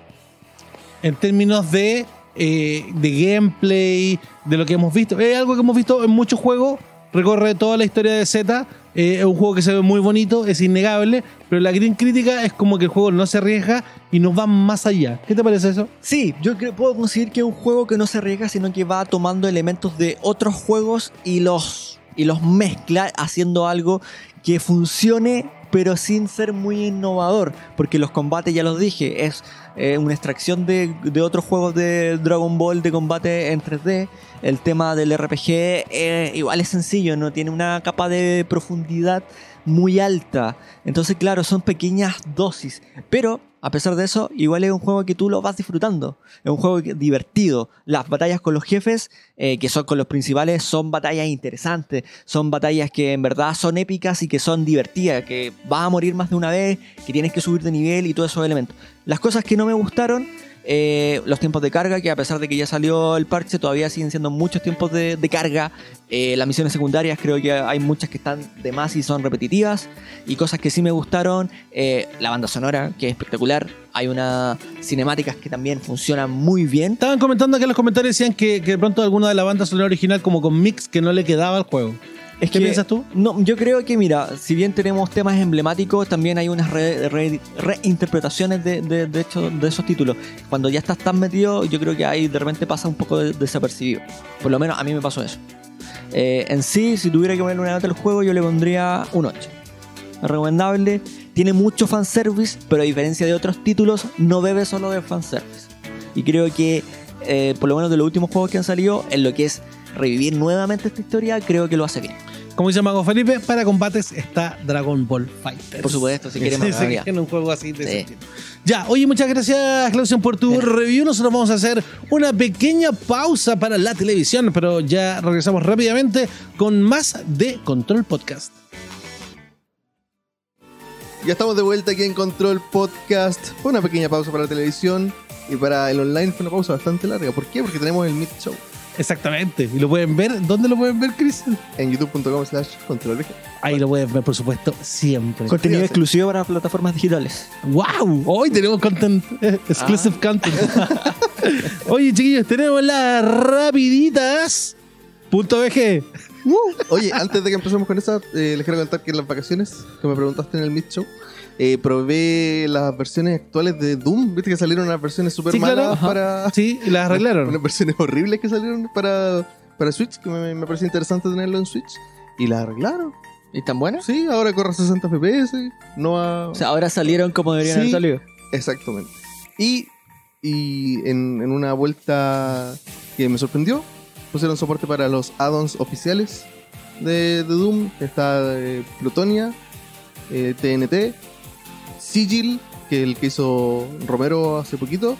en términos de, eh, de gameplay, de lo que hemos visto. Es algo que hemos visto en muchos juegos, recorre toda la historia de Z. eh, es un juego que se ve muy bonito, es innegable, pero la gran crítica es como que el juego no se arriesga y nos va más allá. ¿Qué te parece eso? Sí, yo creo, puedo conseguir que es un juego que no se arriesga, sino que va tomando elementos de otros juegos y los, y los mezcla haciendo algo que funcione, pero sin ser muy innovador. Porque los combates, ya los dije, es eh, una extracción de, de otros juegos de Dragon Ball de combate en 3D. El tema del RPG eh, igual es sencillo, no tiene una capa de profundidad muy alta. Entonces, claro, son pequeñas dosis. Pero, a pesar de eso, igual es un juego que tú lo vas disfrutando. Es un juego divertido. Las batallas con los jefes, eh, que son con los principales, son batallas interesantes. Son batallas que en verdad son épicas y que son divertidas. Que vas a morir más de una vez, que tienes que subir de nivel y todos esos elementos. Las cosas que no me gustaron eh, los tiempos de carga, que a pesar de que ya salió el parche, todavía siguen siendo muchos tiempos de, carga. Eh, las misiones secundarias creo que hay muchas que están de más y son repetitivas. Y cosas que sí me gustaron, eh, la banda sonora, que es espectacular. Hay unas cinemáticas que también funcionan muy bien. Estaban comentando que en los comentarios decían que, que de pronto alguna de la banda sonora original como con mix que no le quedaba al juego. Es ¿Qué que- piensas tú? No, yo creo que, mira, si bien tenemos temas emblemáticos, también hay unas re- re- reinterpretaciones de, de, de hecho, de esos títulos. Cuando ya estás tan metido, yo creo que ahí de repente pasa un poco de- desapercibido. Por lo menos a mí me pasó eso. Eh, en sí, si tuviera que ponerle una nota al juego, yo le pondría un 8. Es recomendable, tiene mucho fanservice, pero a diferencia de otros títulos, no bebe solo de fanservice. Y creo que, eh, por lo menos de los últimos juegos que han salido, en lo que es revivir nuevamente esta historia, creo que lo hace bien. Como dice Mago Felipe, para combates está Dragon Ball Fighter. Por supuesto, si quieren Sí, más sí, en un juego así de Sí. ese. Ya, oye, muchas gracias, Clausen, por tu review. Nosotros vamos a hacer una pequeña pausa para la televisión, pero ya regresamos rápidamente con más de Control Podcast. Ya estamos de vuelta aquí en Control Podcast. Fue una pequeña pausa para la televisión y para el online fue una pausa bastante larga. ¿Por qué? Porque tenemos el Meet Show Exactamente. ¿Y lo pueden ver? ¿Dónde lo pueden ver, Chris? en youtube.com slash controlvg. Ahí lo pueden ver, por supuesto, siempre. Contenido exclusivo para plataformas digitales. ¡Wow! Hoy tenemos content, eh, exclusive content. Oye, chiquillos, tenemos las rapiditas. Punto VG. Oye, antes de que empecemos con esa, eh, les quiero contar que en las vacaciones, que me preguntaste en el Meet Show, eh, probé las versiones actuales de Doom. Viste que salieron unas versiones súper Sí, malas para. Sí, y las arreglaron. Unas versiones horribles que salieron para, para Switch, que me, me pareció interesante tenerlo en Switch. Y las arreglaron. ¿Y tan buenas? Sí, ahora corre a 60 FPS. No a. O sea, ahora salieron como deberían haber salido. Exactamente. Y, y en, en una vuelta que me sorprendió, pusieron soporte para los add-ons oficiales de, de Doom. Está eh, Plutonia, eh, TNT, Sigil, que es el que hizo Romero hace poquito,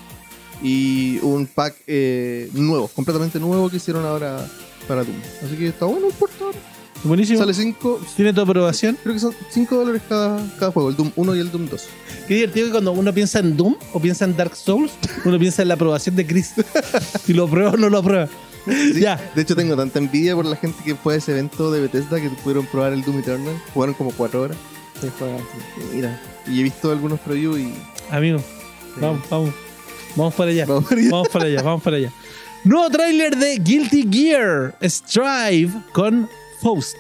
y un pack eh, nuevo, completamente nuevo que hicieron ahora para Doom. Así que está bueno el puerto. ahora. Buenísimo. Sale 5, ¿Tiene tu aprobación? creo que son 5 dólares cada, cada juego, el Doom 1 y el Doom 2. Qué divertido que cuando uno piensa en Doom o piensa en Dark Souls, uno piensa en la aprobación de Chris. si lo aprueba o no lo aprueba. Sí, Ya. De hecho, tengo tanta envidia por la gente que fue a ese evento de Bethesda que pudieron probar el Doom Eternal. Jugaron como 4 horas. Y Mira, y he visto algunos previews y. Amigo, sí. vamos, vamos. Vamos para allá. Vamos para allá. Vamos para allá, vamos para allá. Nuevo tráiler de Guilty Gear Strive con Faust.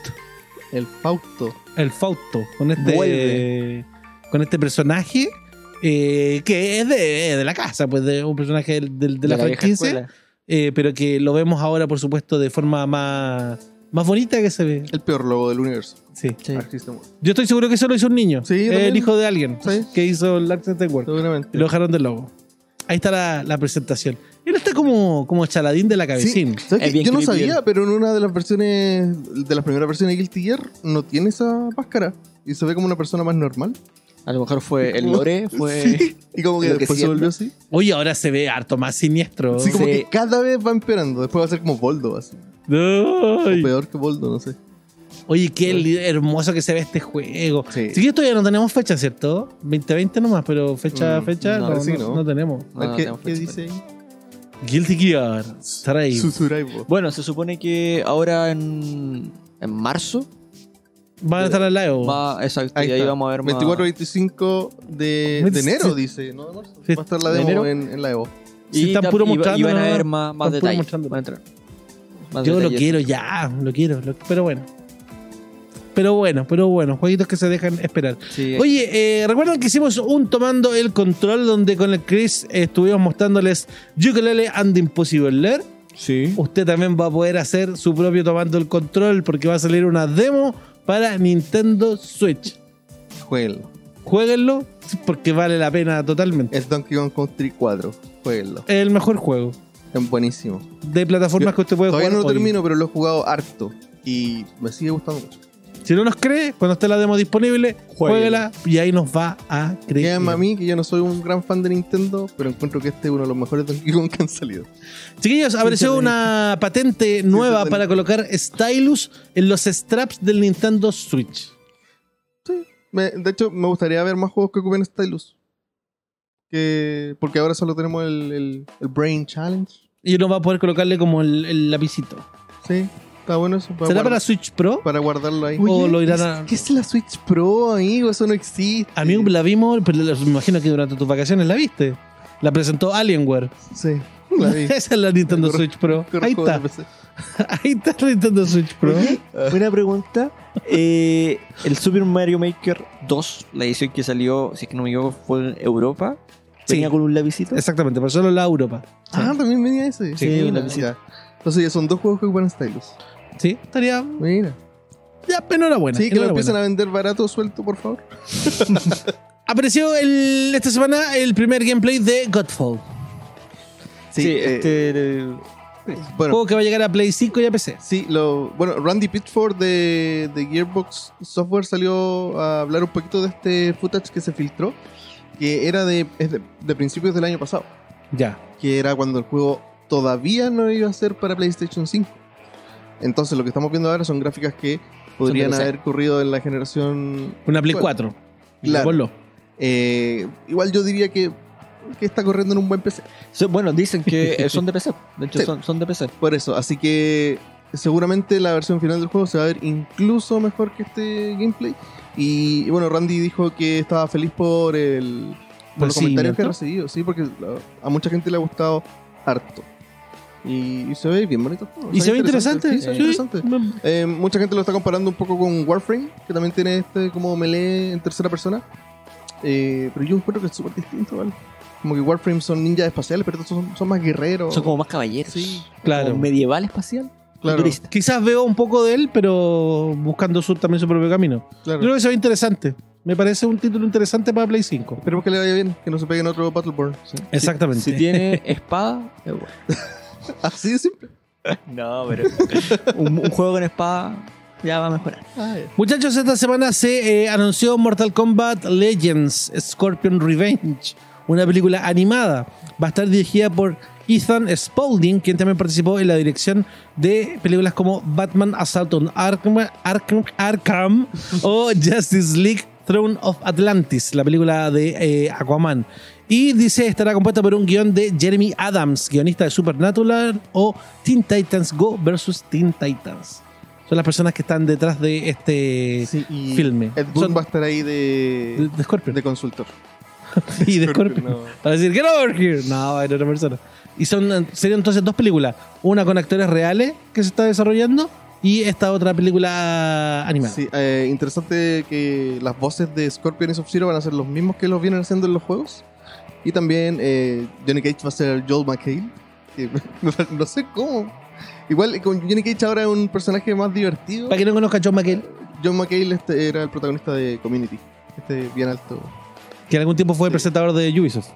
El Fausto. El Fausto. Con este. Vuelve. Con este personaje. eh, que es de, de la casa, pues de un personaje del- del- de, la, vieja franquicia. escuela. eh, pero que lo vemos ahora, por supuesto, de forma más, Más bonita que se ve. El peor logo del universo. Sí. Sí. Yo estoy seguro que eso lo hizo un niño. Sí, yo el hijo de alguien Sí. que hizo el System Works. Seguramente. Y lo dejaron del logo. Ahí está la, la presentación. Él está como, como chaladín de la cabecín. Bien Yo no sabía, él. pero en una de las versiones, de las primeras versiones de Guilty Gear, no tiene esa máscara. Y se ve como una persona más normal. A lo mejor fue el lore, fue. Sí. Y como que lo que después se volvió así. Oye, ahora se ve harto más siniestro. Sí, como Sí. que cada vez va empeorando. Después va a ser como Voldo, así. Ay. O peor que Voldo, no sé. Oye, qué hermoso que se ve este juego. Sí. Sí, que todavía no tenemos fecha, ¿cierto? 2020 nomás, pero fecha, Mm, fecha no, no, parece no- que no. no tenemos. No, no ¿Qué, tenemos qué dice ahí? Guilty Gear. Susuraibo. Bueno, se supone que ahora en, en marzo Van a estar al lado. va, exacto, Ahí y ahí vamos a ver más. 24-25 de, de 27. enero, dice. No, de marzo. Sí. Va a estar la ¿De demo enero? en, en la Evo. Sí, están ta- puro y va- mostrando y van a ver más, detalles. mostrando. van a entrar más Yo lo quiero ya, lo quiero, lo- pero bueno. Pero bueno, pero bueno, jueguitos que se dejan esperar. Sí, Oye, eh, ¿recuerdan que hicimos un tomando el control donde con el Chris estuvimos mostrándoles Ukulele and Impossible Lair? sí. Usted también va a poder hacer su propio tomando el control porque va a salir una demo para Nintendo Switch. Jueguenlo. Jueguenlo porque vale la pena totalmente. Es Donkey Kong Country 4. Jueguenlo. El mejor juego Es buenísimo. de plataformas Yo que usted puede Todavía jugar. no lo hoy. termino, pero lo he jugado harto. Y me sigue gustando mucho. Si no nos cree, cuando esté la demo disponible, jueguela y ahí nos va a creer. Créanme a mí que yo no soy un gran fan de Nintendo, pero encuentro que este es uno de los mejores Donkey Kong que han salido. Chiquillos, apareció una patente nueva para colocar stylus en los straps del Nintendo Switch. Me- de hecho, me gustaría ver más juegos que ocupen Stylus. Que, porque ahora solo tenemos el, el- el Brain Challenge. Y uno va a poder colocarle como el, el lapicito. Sí, está bueno eso. ¿Será para Switch Pro? para guardarlo ahí. O lo irán a- ¿Qué es la Switch Pro, amigo? Eso no existe. Amigo, la vimos, pero me imagino que durante tus vacaciones la viste. La presentó Alienware. Sí, la vi. Esa es la Nintendo Corre- Switch Pro. Ahí está. Ahí está la Nintendo Switch Pro. Buena pregunta. Eh, el Super Mario Maker 2, la edición que salió, si es que no me equivoco, fue en Europa. Sí. Venía con un lapicito. Exactamente, pero solo la Europa. Ah, también venía ese. Sí, Mira, la visita. ya. Entonces ya son dos juegos que ocupan Stylus. Sí, estaría. Mira. Ya, enhorabuena. Sí, que lo empiecen a vender barato suelto, por favor. Apareció el- esta semana el primer gameplay de Godfall. Sí, eh, este. bueno, Juego que va a llegar a Play 5 y a PC. Sí, lo, bueno, Randy Pitford de, de Gearbox Software salió a hablar un poquito de este footage que se filtró, que era de, de, de principios del año pasado, Ya. que era cuando el juego todavía no iba a ser para PlayStation 5. Entonces lo que estamos viendo ahora son gráficas que podrían haber corrido en la generación... Una Play Bueno, 4. claro. Eh, igual yo diría que, que está corriendo en un buen PC. Bueno, dicen que son de PC. De hecho, Sí. son, son de PC. Por eso, así que seguramente la versión final del juego se va a ver incluso mejor que este gameplay. Y, y bueno, Randy dijo que estaba feliz por el por los comentarios que ha recibido, sí, porque a, a mucha gente le ha gustado harto. Y, y se ve bien bonito. el juego, Y se ve interesante. Sí, se ve sí. interesante. Eh, mucha gente lo está comparando un poco con Warframe, que también tiene este como melee en tercera persona. Eh, pero yo encuentro que es súper distinto, ¿vale? Como que Warframe son ninjas espaciales, pero estos son, son más guerreros. Son como más caballeros. Sí, Claro. Como medieval espacial. Claro. Futurista. Quizás veo un poco de él, pero buscando su, también su propio camino. claro. Yo creo que se ve interesante. Me parece un título interesante para Play 5. Esperemos que le vaya bien, que no se peguen otro Battleborn. Exactamente. Si tiene espada, es bueno. Así de simple. No, pero. un, un juego con espada ya va a mejorar. Muchachos, esta semana se eh, anunció Mortal Kombat Legends Scorpion Revenge, una película animada. Va a estar dirigida por Ethan Spaulding, quien también participó en la dirección de películas como Batman Assault on Arkham, Arkham, Arkham o Justice League Throne of Atlantis, la película de eh, Aquaman. Y dice estará compuesta por un guion de Jeremy Adams, guionista de Supernatural o Teen Titans Go versus Teen Titans. Son las personas que están detrás de este Sí, y filme. Ed Boon Son- va a estar ahí de, de, de Scorpion. de consultor. y de Scorpion. no. Para decir, get over here. No, era otra persona. Y son, serían entonces dos películas. Una con actores reales que se está desarrollando y esta otra película animada. Sí, eh, interesante que las voces de Scorpion y Sub-Zero van a ser los mismos que los vienen haciendo en los juegos. Y también eh, Johnny Cage va a ser Joel McHale. que no sé cómo. Igual con Johnny Cage ahora es un personaje más divertido. Para que no conozca a John McHale, John McHale este era el protagonista de Community. Este bien alto. que algún tiempo fue Sí. presentador de Ubisoft.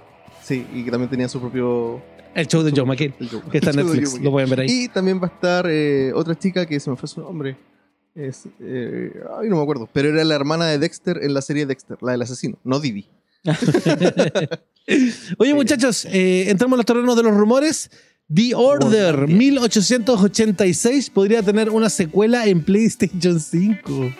Sí, y que también tenía su propio. El show de el show- que está en Netflix. Lo pueden ver ahí. Y también va a estar eh, otra chica que se me fue su nombre. Es, eh, ay, no me acuerdo. Pero era la hermana de Dexter en la serie Dexter, la del asesino, no Didi. Oye, muchachos, eh, entramos en los terrenos de los rumores. The Order Orlandia. 1886 podría tener una secuela en PlayStation 5.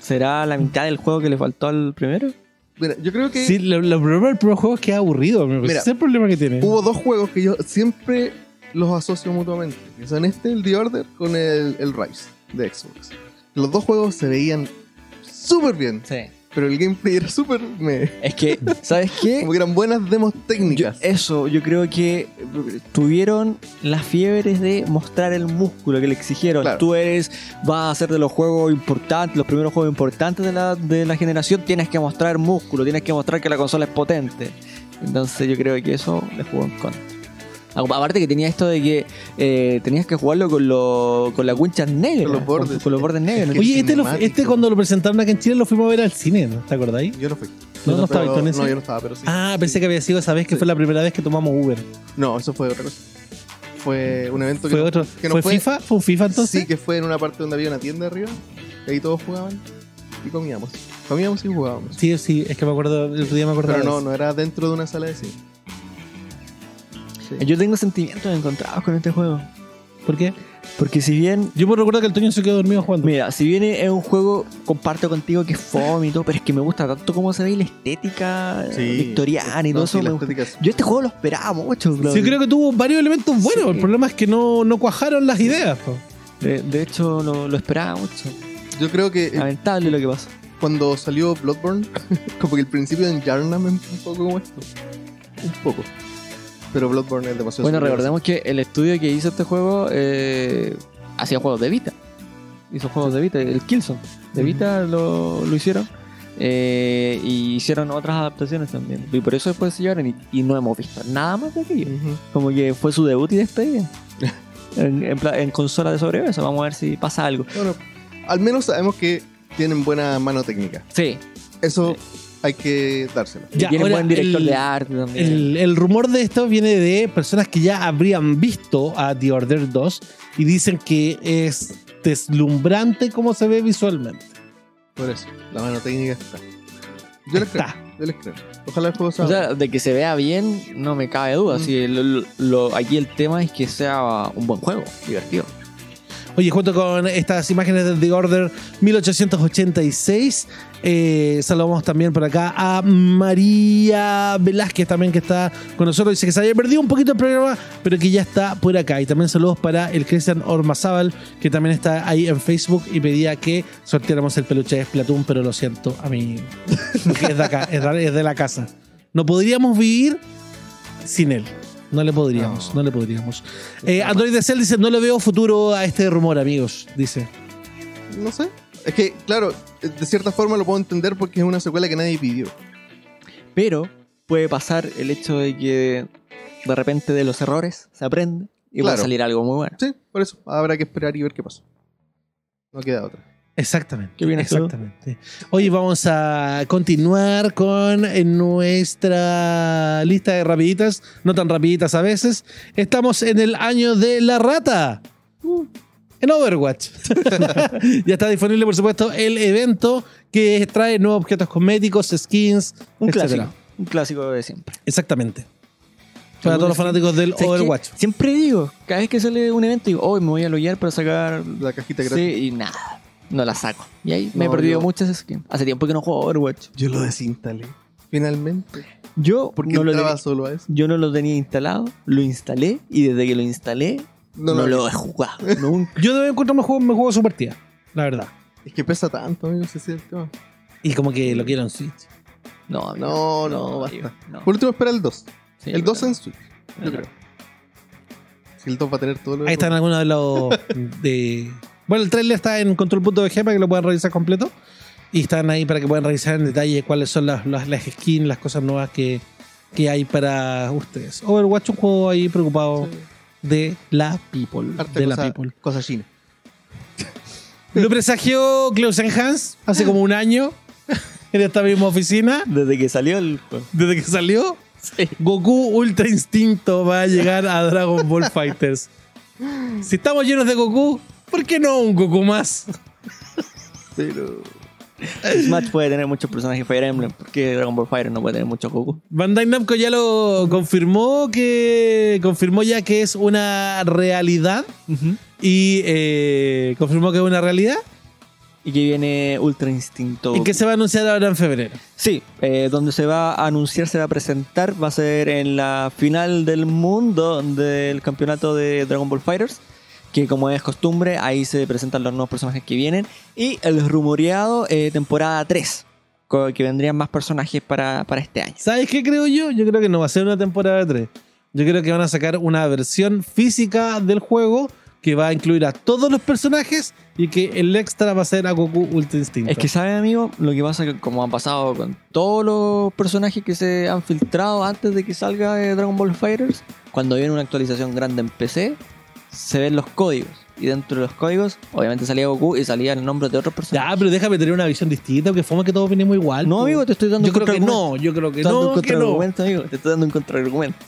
¿Será la mitad del juego que le faltó al primero? Mira, yo creo que Sí, lo, lo problema del primer juego es que es aburrido. Mira, Ese es el problema que tiene. hubo dos juegos que yo siempre los asocio mutuamente. Que son este, el The Order, con el, el Rise de Xbox. Los dos juegos se veían súper bien, Sí. Pero el gameplay era súper... me- Es que, ¿sabes qué? Como que eran buenas demos Yo- técnicas. eso, yo creo que tuvieron las fiebres de mostrar el músculo que le exigieron. Claro. Tú eres, vas a ser de los juegos importantes, los primeros juegos importantes de la, de la generación, tienes que mostrar músculo, tienes que mostrar que la consola es potente. Entonces yo creo que eso le jugó en contra. Aparte que tenía esto de que eh, tenías que jugarlo con, lo- con las winchas negras. Con los bordes. Con, los bordes negros. que- Oye, este, lo- este cuando lo presentaron acá en Chile lo fuimos a ver al cine, ¿no? ¿Te acordáis? Yo no fui. No, estabas con ese. No, yo no estaba, pero sí. Ah, pensé que había sido esa vez que Sí. fue la primera vez que tomamos Uber. No, eso fue otra cosa. Fue un evento que ¿Fue no- otro? que no ¿Fue, fue- FIFA? ¿Fue un FIFA entonces? Sí, que fue en una parte donde había una tienda arriba. Y ahí todos jugaban y comíamos. Comíamos y jugábamos. Sí, sí, es que me acuerdo, el otro día me acordaba. Pero no, eso. no era dentro de una sala de cine. Sí. Yo tengo sentimientos encontrados con este juego. ¿Por qué? Porque si bien Yo me recuerdo que el Toño se quedó dormido jugando. Mira, si bien es un juego, comparto contigo que es fome y todo, pero es que me gusta tanto cómo se ve y la estética Sí. victoriana y No, todo sí, eso. Yo este juego lo esperaba mucho. Sí, creo que tuvo varios elementos buenos. Sí. El problema es que no, no cuajaron las ideas. de hecho, lo, lo esperaba mucho. Yo creo que eh, Lamentable lo que pasó. cuando salió Bloodborne, como que el principio de Yarnam es un poco como esto. Un poco. Pero Bloodborne es demasiado Bueno, recordemos que el estudio que hizo este juego eh, hacía juegos de Vita. Hizo juegos de Vita, el Killzone. De. Vita lo, lo hicieron. Eh, y hicieron otras adaptaciones también. Y por eso después se llevaron y, y no hemos visto nada más de aquello. Como que fue su debut y despedida. en, en pla- en consola de sobremesa. Vamos a ver si pasa algo. Bueno, al menos sabemos que tienen buena mano técnica. Sí. Eso hay que dárselo. Y Ya, tiene ahora, buen director el- de arte también. El, el rumor de esto viene de personas que ya habrían visto a The Order 2 y dicen que es deslumbrante cómo se ve visualmente. Por eso, la mano técnica está. Yo les creo. Yo les creo. Ojalá el juego sea. O sea, de que se vea bien, no me cabe duda. Mm. Lo- lo- aquí el tema es que sea un buen juego, divertido. Oye, junto con estas imágenes de The Order 1886, eh, saludamos también por acá a María Velázquez también que está con nosotros. Dice que se había perdido un poquito el programa, pero que ya está por acá. Y también saludos para el Cristian Ormazábal, que también está ahí en Facebook y pedía que sorteáramos el peluche de Splatoon, pero lo siento, a mí es de acá, es de, es de la casa. No podríamos vivir sin él. No le podríamos, no, No. le podríamos. Eh, Android de Cell dice, no le veo futuro a este rumor, amigos. Dice. No sé. Es que, claro, de cierta forma lo puedo entender porque es una secuela que nadie pidió. Pero puede pasar el hecho de que de repente de los errores se aprende y va a Claro. salir algo muy bueno. Sí, por eso. Habrá que esperar y ver qué pasa. No queda otra. Exactamente. ¿Qué opinas tú? Exactamente. Hoy vamos a continuar con nuestra lista de rapiditas, no tan rapiditas a veces. Estamos en el año de la rata. Uh, En Overwatch. ya está disponible, por supuesto, el evento que trae nuevos objetos cosméticos, skins, Un etcétera. clásico. Un clásico de siempre. Exactamente. Para todos los fanáticos del. Overwatch. Siempre digo, cada vez que sale un evento, digo, hoy me voy a loguear para sacar. La cajita Sí, gratis. y nada. No la saco. Y ahí me he perdido yo- muchas skins. Hace tiempo que no juego Overwatch. Yo lo desinstalé. Finalmente. Yo Porque no, lo tenía, solo a eso. yo no lo tenía instalado, lo instalé y desde que lo instalé no, No, lo, lo he jugado. Nunca. Yo de vez en cuando me juego, me juego su partida, la verdad. Es que pesa tanto, amigo, ese es el tema. Y como que lo quiero en Switch. No, amigo. No, no, amigo, basta. no. Por último, espera el 2. Sí, el 2 pero- en Switch, yo creo. Si el 2 va a tener todo lo Ahí están algunos de los. de Bueno, el trailer está en control.bg para que lo puedan revisar completo. Y están ahí para que puedan revisar en detalle cuáles son las, las, las skins, las cosas nuevas que, que hay para ustedes. Overwatch, un juego ahí preocupado Sí. De la people. De la people. cosa china. Lo presagió Klausen Hans hace como un año en esta misma oficina. Desde que salió el. Desde que salió, Sí. Goku Ultra Instinto va a llegar a Dragon Ball Fighters. Si estamos llenos de Goku, ¿por qué no un Goku más? Pero. Smash puede tener muchos personajes Fire Emblem. porque Dragon Ball Fire no puede tener muchos Goku? Bandai Namco ya lo confirmó que confirmó ya que es una realidad y eh, confirmó que es una realidad Y que viene Ultra Instinto. y que se va a anunciar ahora en febrero. Sí, eh, donde se va a anunciar, se va a presentar, va a ser en la final del mundo del campeonato de Dragon Ball Fighters, que como es costumbre, ahí se presentan los nuevos personajes que vienen, y el rumoreado eh, temporada 3, co- que vendrían más personajes para, para este año. ¿Sabes qué creo yo? Yo creo que no va a ser una temporada 3. Yo creo que van a sacar una versión física del juego que va a incluir a todos los personajes y que el extra va a ser a Goku Ultra Instinto. Es que, ¿sabes, amigo? Lo que pasa que como ha pasado con todos los personajes que se han filtrado antes de que salga eh, Dragon Ball Fighters, cuando viene una actualización grande en PC, se ven los códigos. Y dentro de los códigos, obviamente salía Goku y salía el nombre de otros personajes. ya, pero déjame tener una visión distinta, porque fue que todos venimos igual. no, amigo, te estoy dando Yo un creo que contraargumento. no, yo creo que no, un que no. contraargumento, amigo. Te estoy dando un contraargumento.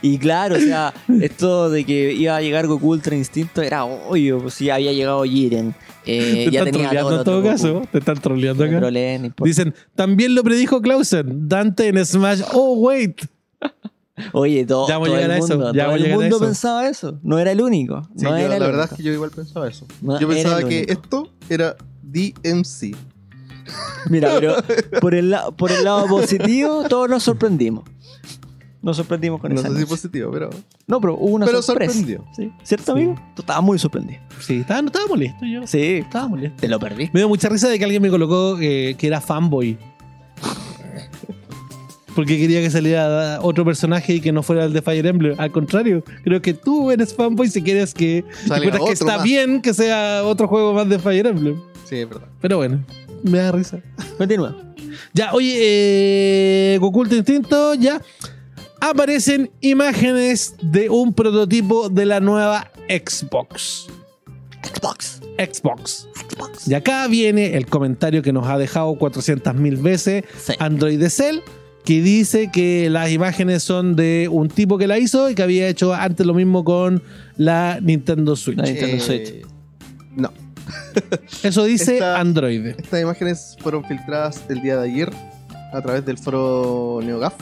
Y claro, o sea, esto de que iba a llegar Goku Ultra Instinto era obvio, pues si había llegado Jiren. Eh, Te ya están tenía troleando todo en todo caso. Te están troleando acá. troleen. Dicen, también lo predijo Clausen. Dante en Smash. Oh, wait. Oye, todo, Ya a llegar el a eso, mundo, ya todo vamos a el llegar a mundo eso. pensaba eso. No era el único. Sí, no yo- era la el verdad único. es que yo igual pensaba eso. No yo pensaba que esto era DMC. Mira, pero por el, la- por el lado positivo, todos nos sorprendimos. Nos sorprendimos con No esa sé si positivo, pero. No, pero hubo una Pero sorpresa. sorprendió. Sí. ¿Cierto, Sí. amigo? Tú estabas muy sorprendido. Sí, estaba, no estaba molesto yo. Sí. Estaba molesto. Te lo perdí. Me dio mucha risa de que alguien me colocó eh, que era fanboy. Porque quería que saliera otro personaje y que no fuera el de Fire Emblem. Al contrario, creo que tú eres fanboy si quieres que, te que está más. bien que sea otro juego más de Fire Emblem. Sí, es verdad. Pero bueno, me da risa. Continúa. Ya, oye, eh, Goku Ultra Instinto, ya. Aparecen imágenes de un prototipo de la nueva Xbox. Xbox. Xbox. Xbox. Y acá viene el comentario que nos ha dejado 400.000 veces Sí. Android de Cell, que dice que las imágenes son de un tipo que la hizo y que había hecho antes lo mismo con la Nintendo Switch. La Nintendo Eh, Switch. No. Eso dice Esta- Android. Estas imágenes fueron filtradas el día de ayer a través del foro NeoGAF.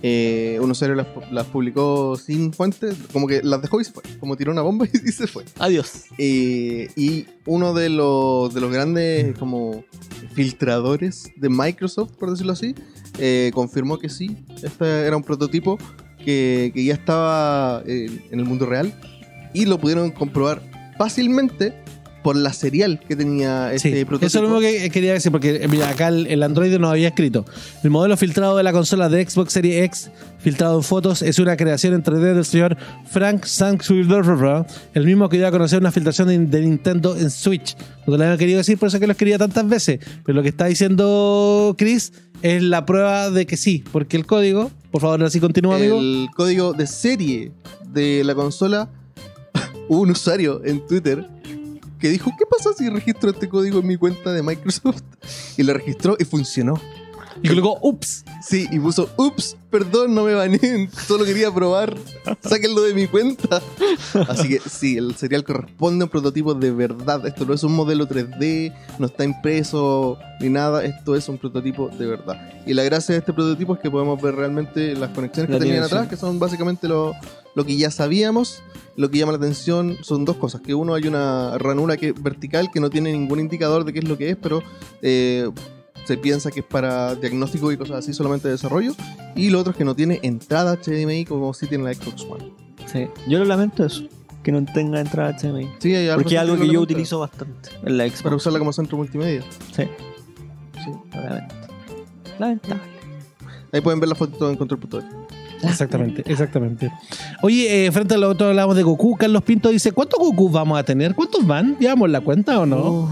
Eh, un usuario las, las publicó sin fuentes, como que las dejó y se fue. Como tiró una bomba y se fue. Adiós. Eh, y uno de los, de los grandes como filtradores de Microsoft, por decirlo así, eh, confirmó que sí, este era un prototipo que, ya estaba eh, en el mundo real y lo pudieron comprobar fácilmente por la serial que tenía este Sí, prototipo. eso es lo mismo que quería decir, porque eh, mira, acá el, el Android nos había escrito. El modelo filtrado de la consola de Xbox Series X, filtrado en fotos, es una creación en 3D del señor Frank Sanksuildorfer, el mismo que dio a conocer una filtración de, de Nintendo en Switch. No te lo había querido decir, por eso que lo escribía tantas veces. Pero lo que está diciendo Chris es la prueba de que sí, porque el código, por favor, así continúa, amigo. el código de serie de la consola, hubo un usuario en Twitter que dijo, ¿qué pasa si registro este código en mi cuenta de Microsoft? Y lo registró y funcionó. Y colocó, ups. Sí, y puso, ups, perdón, no me baneen, solo quería probar, sáquenlo de mi cuenta. Así que sí, el serial corresponde a un prototipo de verdad. Esto no es un modelo 3D, no está impreso ni nada, esto es un prototipo de verdad. Y la gracia de este prototipo es que podemos ver realmente las conexiones La que tenían atrás, que son básicamente lo, lo que ya sabíamos. Lo que llama la atención son dos cosas, que uno hay una ranura que vertical que no tiene ningún indicador de qué es lo que es, pero eh, se piensa que es para diagnóstico y cosas así, solamente de desarrollo. Y lo otro es que no tiene entrada HDMI como sí tiene la Xbox One. Sí. Yo lo lamento eso. Que no tenga entrada HDMI. Sí, hay Porque es algo que yo utilizo bastante en la Xbox. Para usarla como centro multimedia. Sí. Sí. Lamento. Lamentable. Ahí pueden ver la foto en control.de. Exactamente, exactamente. Oye, eh, frente a lo otro hablamos de Goku. Carlos Pinto dice: ¿Cuántos Goku vamos a tener? ¿Cuántos van? ¿Llevamos la cuenta o no?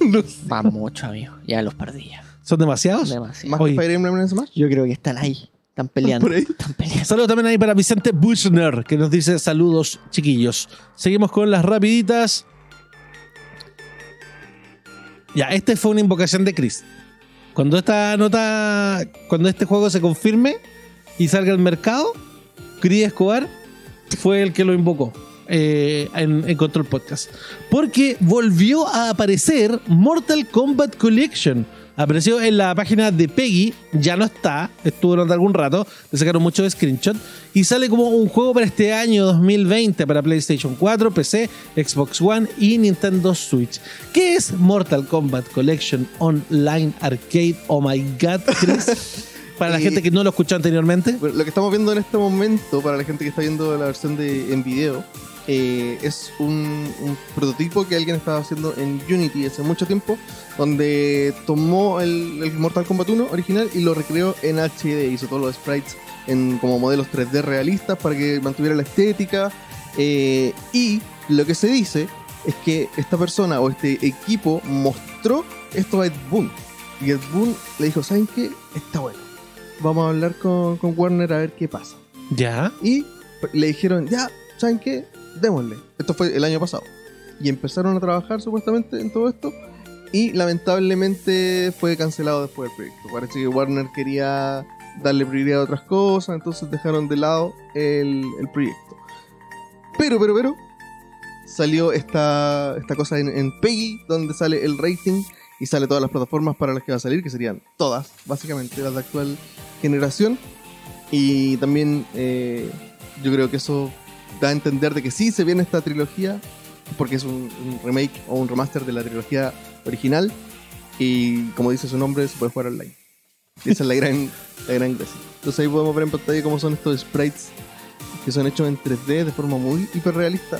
Uf, Va mucho, amigo. Ya los perdí. ya. ¿Son demasiados? Demasiado. ¿Más que Fire Emblem en Smash? Yo creo que están ahí. Están peleando. Por ahí. Están peleando. Saludos también ahí para Vicente Buchner, que nos dice saludos, chiquillos. Seguimos con las rapiditas. Ya, este fue una invocación de Chris. Cuando esta nota, cuando este juego se confirme y salga al mercado, Chris Escobar fue el que lo invocó eh, en, en Control Podcast. Porque volvió a aparecer Mortal Kombat Collection. Apareció en la página de Peggy, ya no está, estuvo durante algún rato, le sacaron muchos screenshots y sale como un juego para este año 2020 para PlayStation 4, PC, Xbox One y Nintendo Switch. ¿Qué es Mortal Kombat Collection Online Arcade? Oh my god, Chris. para la gente que no lo escuchó anteriormente. Bueno, lo que estamos viendo en este momento, para la gente que está viendo la versión de, en video, eh, es un, un prototipo que alguien estaba haciendo en Unity hace mucho tiempo, donde tomó el, el Mortal Kombat 1 original y lo recreó en HD, hizo todos los sprites en como modelos 3D realistas para que mantuviera la estética. eh, y lo que se dice es que esta persona o este equipo mostró esto a Ed Boon. Y Ed Boon le dijo, ¿saben qué? Está bueno. Vamos a hablar con, con Warner a ver qué pasa. Ya. Y le dijeron, ya, ¿saben qué? Démosle. Esto fue el año pasado. Y empezaron a trabajar supuestamente en todo esto. Y lamentablemente fue cancelado después del proyecto. Parece que Warner quería darle prioridad a otras cosas, entonces dejaron de lado el, el proyecto. Pero, pero, pero, salió esta, esta cosa en, en Peggy, donde sale el rating y sale todas las plataformas para las que va a salir, que serían todas, básicamente, las de actual generación. Y también eh, yo creo que eso da a entender de que sí se viene esta trilogía, porque es un, un remake o un remaster de la trilogía original. Y como dice su nombre, se puede jugar online. Y esa es la gran, la gran gracia. Entonces ahí podemos ver en pantalla cómo son estos sprites que son hechos en 3D de forma muy hiperrealista.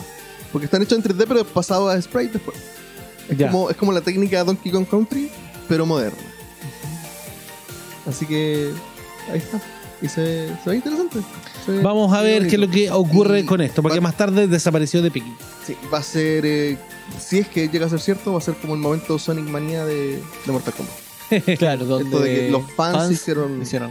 Porque están hechos en 3D pero pasados a sprite después. Es como, es como la técnica Donkey Kong Country, pero moderna. Así que ahí está. Y se, se ve interesante. Se Vamos a ver qué es lo que ocurre Y con esto, porque va- más tarde desapareció de Peggy. Sí, va a ser. eh, si es que llega a ser cierto, va a ser como el momento Sonic Manía de, de Mortal Kombat. Claro, Esto donde de que los fans, hicieron. hicieron.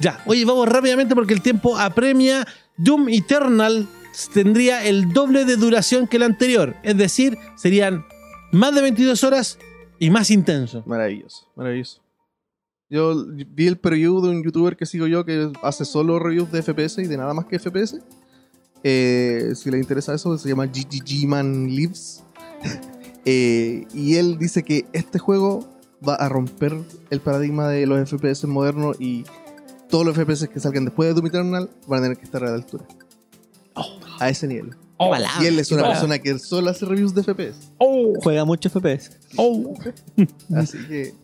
Ya, oye, vamos rápidamente porque el tiempo apremia. Doom Eternal tendría el doble de duración que el anterior. Es decir, serían más de 22 horas y más intenso. Maravilloso, maravilloso. Yo vi el preview de un youtuber que sigo yo que hace solo reviews de FPS y de nada más que FPS. Eh, si le interesa eso, se llama GGG Man Lives. Eh, y él dice que este juego va a romper el paradigma de los FPS modernos y todos los FPS que salgan después de Doom Eternal van a tener que estar a la altura. A ese nivel. Oh. Y él es una Oh. persona que solo hace reviews de FPS. oh, Juega mucho FPS. oh. Así que.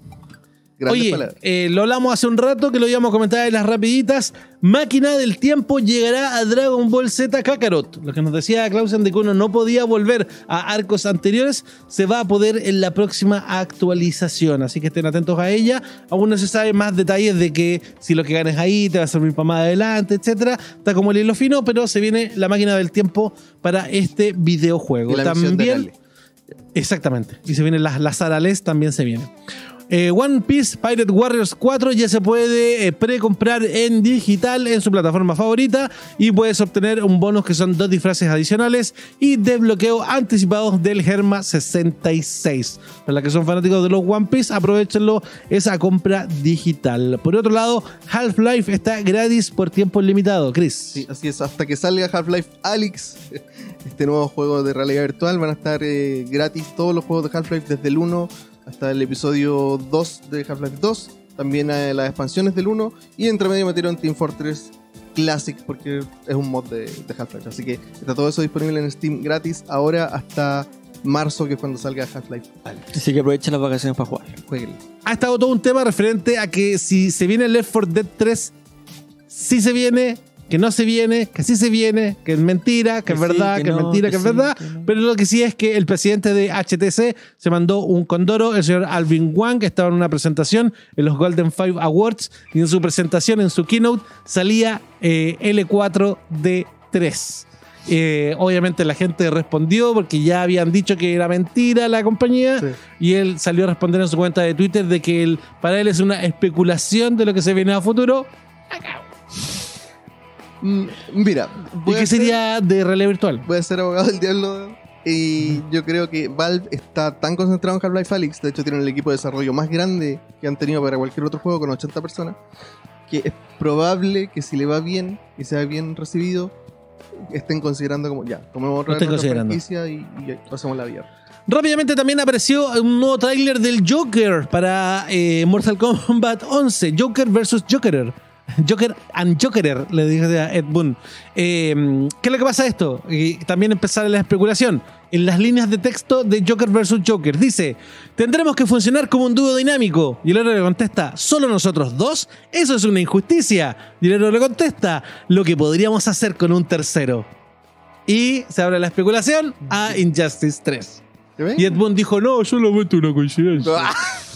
Grandes Oye, palabras. eh, lo hablamos hace un rato que lo íbamos a comentar en las rapiditas. Máquina del Tiempo llegará a Dragon Ball Z Kakarot. Lo que nos decía Clausen de que uno no podía volver a arcos anteriores, se va a poder en la próxima actualización. Así que estén atentos a ella. Aún no se sabe más detalles de que si lo que ganes ahí te va a servir para más adelante, etcétera. Está como el hilo fino, pero se viene la Máquina del Tiempo para este videojuego. Y la misión de También. Exactamente. Y se vienen las, las Arales, también se viene. Eh, One Piece Pirate Warriors 4 ya se puede eh, precomprar en digital en su plataforma favorita y puedes obtener un bonus que son dos disfraces adicionales y desbloqueo anticipados del Germa 66. Para los que son fanáticos de los One Piece, aprovechenlo esa compra digital. Por otro lado, Half-Life está gratis por tiempo limitado. Chris. Sí, así es, hasta que salga Half-Life Alyx, este nuevo juego de realidad virtual, van a estar eh, gratis todos los juegos de Half-Life desde el 1 hasta el episodio 2 de Half-Life 2, también eh, las expansiones del 1 y entre medio metieron Team Fortress Classic porque es un mod de, de Half-Life, así que está todo eso disponible en Steam gratis ahora hasta marzo que es cuando salga Half-Life. Así que aprovechen las vacaciones para jugar. Jueguenlo. ha estado todo un tema referente a que si se viene Left 4 Dead 3, sí se viene, que no se viene, que sí se viene, que es mentira, que, Que es sí, verdad, que es mentira, que es sí, verdad. no. Pero lo que sí es que el presidente de HTC se mandó un condoro, el señor Alvin Wang, que estaba en una presentación en los Golden Five Awards, y en su presentación, en su keynote, salía eh, L4D3. Eh, obviamente la gente respondió porque ya habían dicho que era mentira la compañía Sí. y él salió a responder en su cuenta de Twitter de que él, para él es una especulación de lo que se viene a futuro. Mm, Mira, ¿Y qué ser- sería de realidad virtual? voy a ser abogado del diablo. Y yo creo que Valve está tan concentrado en Half-Life Alyx, de hecho tienen el equipo de desarrollo más grande que han tenido para cualquier otro juego con 80 personas, que es probable que si le va bien y sea bien recibido, estén considerando como ya, tomemos otra, otra franquicia y, y pasemos la vida. Rápidamente también apareció un nuevo tráiler del Joker para eh, Mortal Kombat 11. Joker versus Jokerer. Joker and Jokerer, le dije a Ed Boon. Eh, ¿Qué es lo que pasa esto? Y también empezar la especulación. En las líneas de texto de Joker versus Joker dice, tendremos que funcionar como un dúo dinámico. Y el otro le contesta, ¿solo nosotros dos? Eso es una injusticia. Y el otro le contesta, lo que podríamos hacer con un tercero. Y se abre la especulación a Injustice 3. ¿Te ven? Y Ed Boon dijo, no, solamente una coincidencia.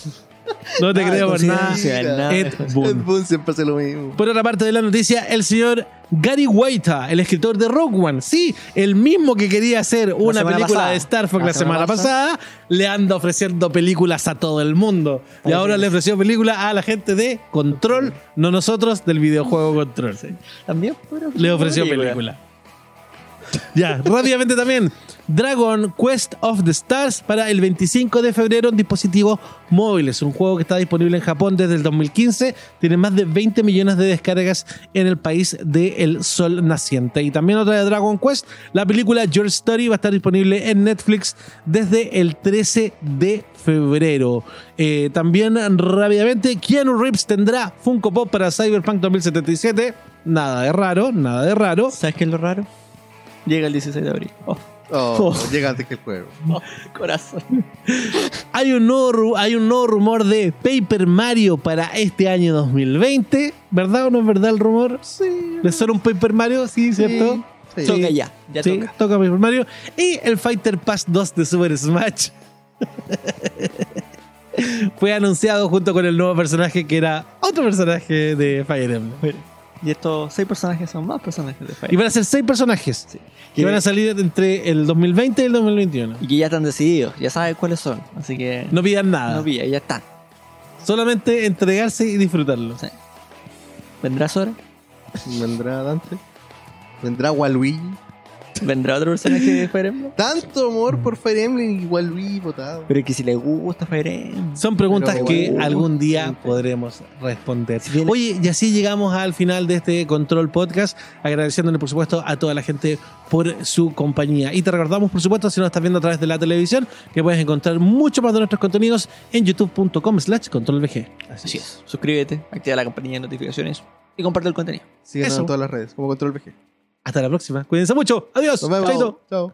No te de creemos nada. coincidencia, nada. Ed Ed Boon. Boon siempre hace lo mismo. Por otra parte de la noticia, el señor Gary Waita, el escritor de Rogue One, sí, el mismo que quería hacer una película pasada. de Star Fox la, La semana, semana pasada, le anda ofreciendo películas a todo el mundo. Y ahora le ofreció película a la gente de Control, no nosotros del videojuego Control. También Le ofreció película. Ya, rápidamente también. Dragon Quest of the Stars para el 25 de febrero en dispositivos móviles. Un juego que está disponible en Japón desde el 2015. Tiene más de 20 millones de descargas en el país del sol naciente. Y también otra de Dragon Quest. La película Your Story va a estar disponible en Netflix desde el 13 de febrero. Eh, también rápidamente, Keanu Reeves tendrá Funko Pop para Cyberpunk 2077. Nada de raro, nada de raro. ¿Sabes qué es lo raro? Llega el 16 de abril. Oh, Oh, llega antes que el juego. corazón. Hay un, nuevo, ru- hay un nuevo rumor de Paper Mario para este año 2020. ¿Verdad o no es verdad el rumor? Sí. ¿De solo un Paper Mario? Sí, ¿cierto? Sí. Toca ya, ya Sí, toca. toca Paper Mario. Y el Fighter Pass 2 de Super Smash. Fue anunciado junto con el nuevo personaje que era otro personaje de Fire Emblem. Y estos seis personajes son más personajes de Fire. Y van a ser seis personajes Sí. que van a salir entre el 2020 y el 2021. Y que ya están decididos, ya sabes cuáles son. Así que No pidan nada. no pilla, ya están. Solamente entregarse y disfrutarlo. Sí. ¿Vendrá Sora? Vendrá Dante. Vendrá Waluigi. ¿Vendrá otro personaje de Fire Emblem? Tanto amor por Fire Emblem y Waluigi votado. Pero es que si le gusta Fire Emblem. Son preguntas Pero, que algún día podremos responder. Oye, y así llegamos al final de este Control Podcast, agradeciéndole por supuesto a toda la gente por su compañía. Y te recordamos, por supuesto, si nos estás viendo a través de la televisión, que puedes encontrar mucho más de nuestros contenidos en youtube.com slash controlvg. Así es. Suscríbete, activa la campanilla de notificaciones y comparte el contenido. Síganos Eso. en todas las redes, como Control VG. Hasta la próxima. Cuídense mucho. Adiós. Nos vemos. Chao.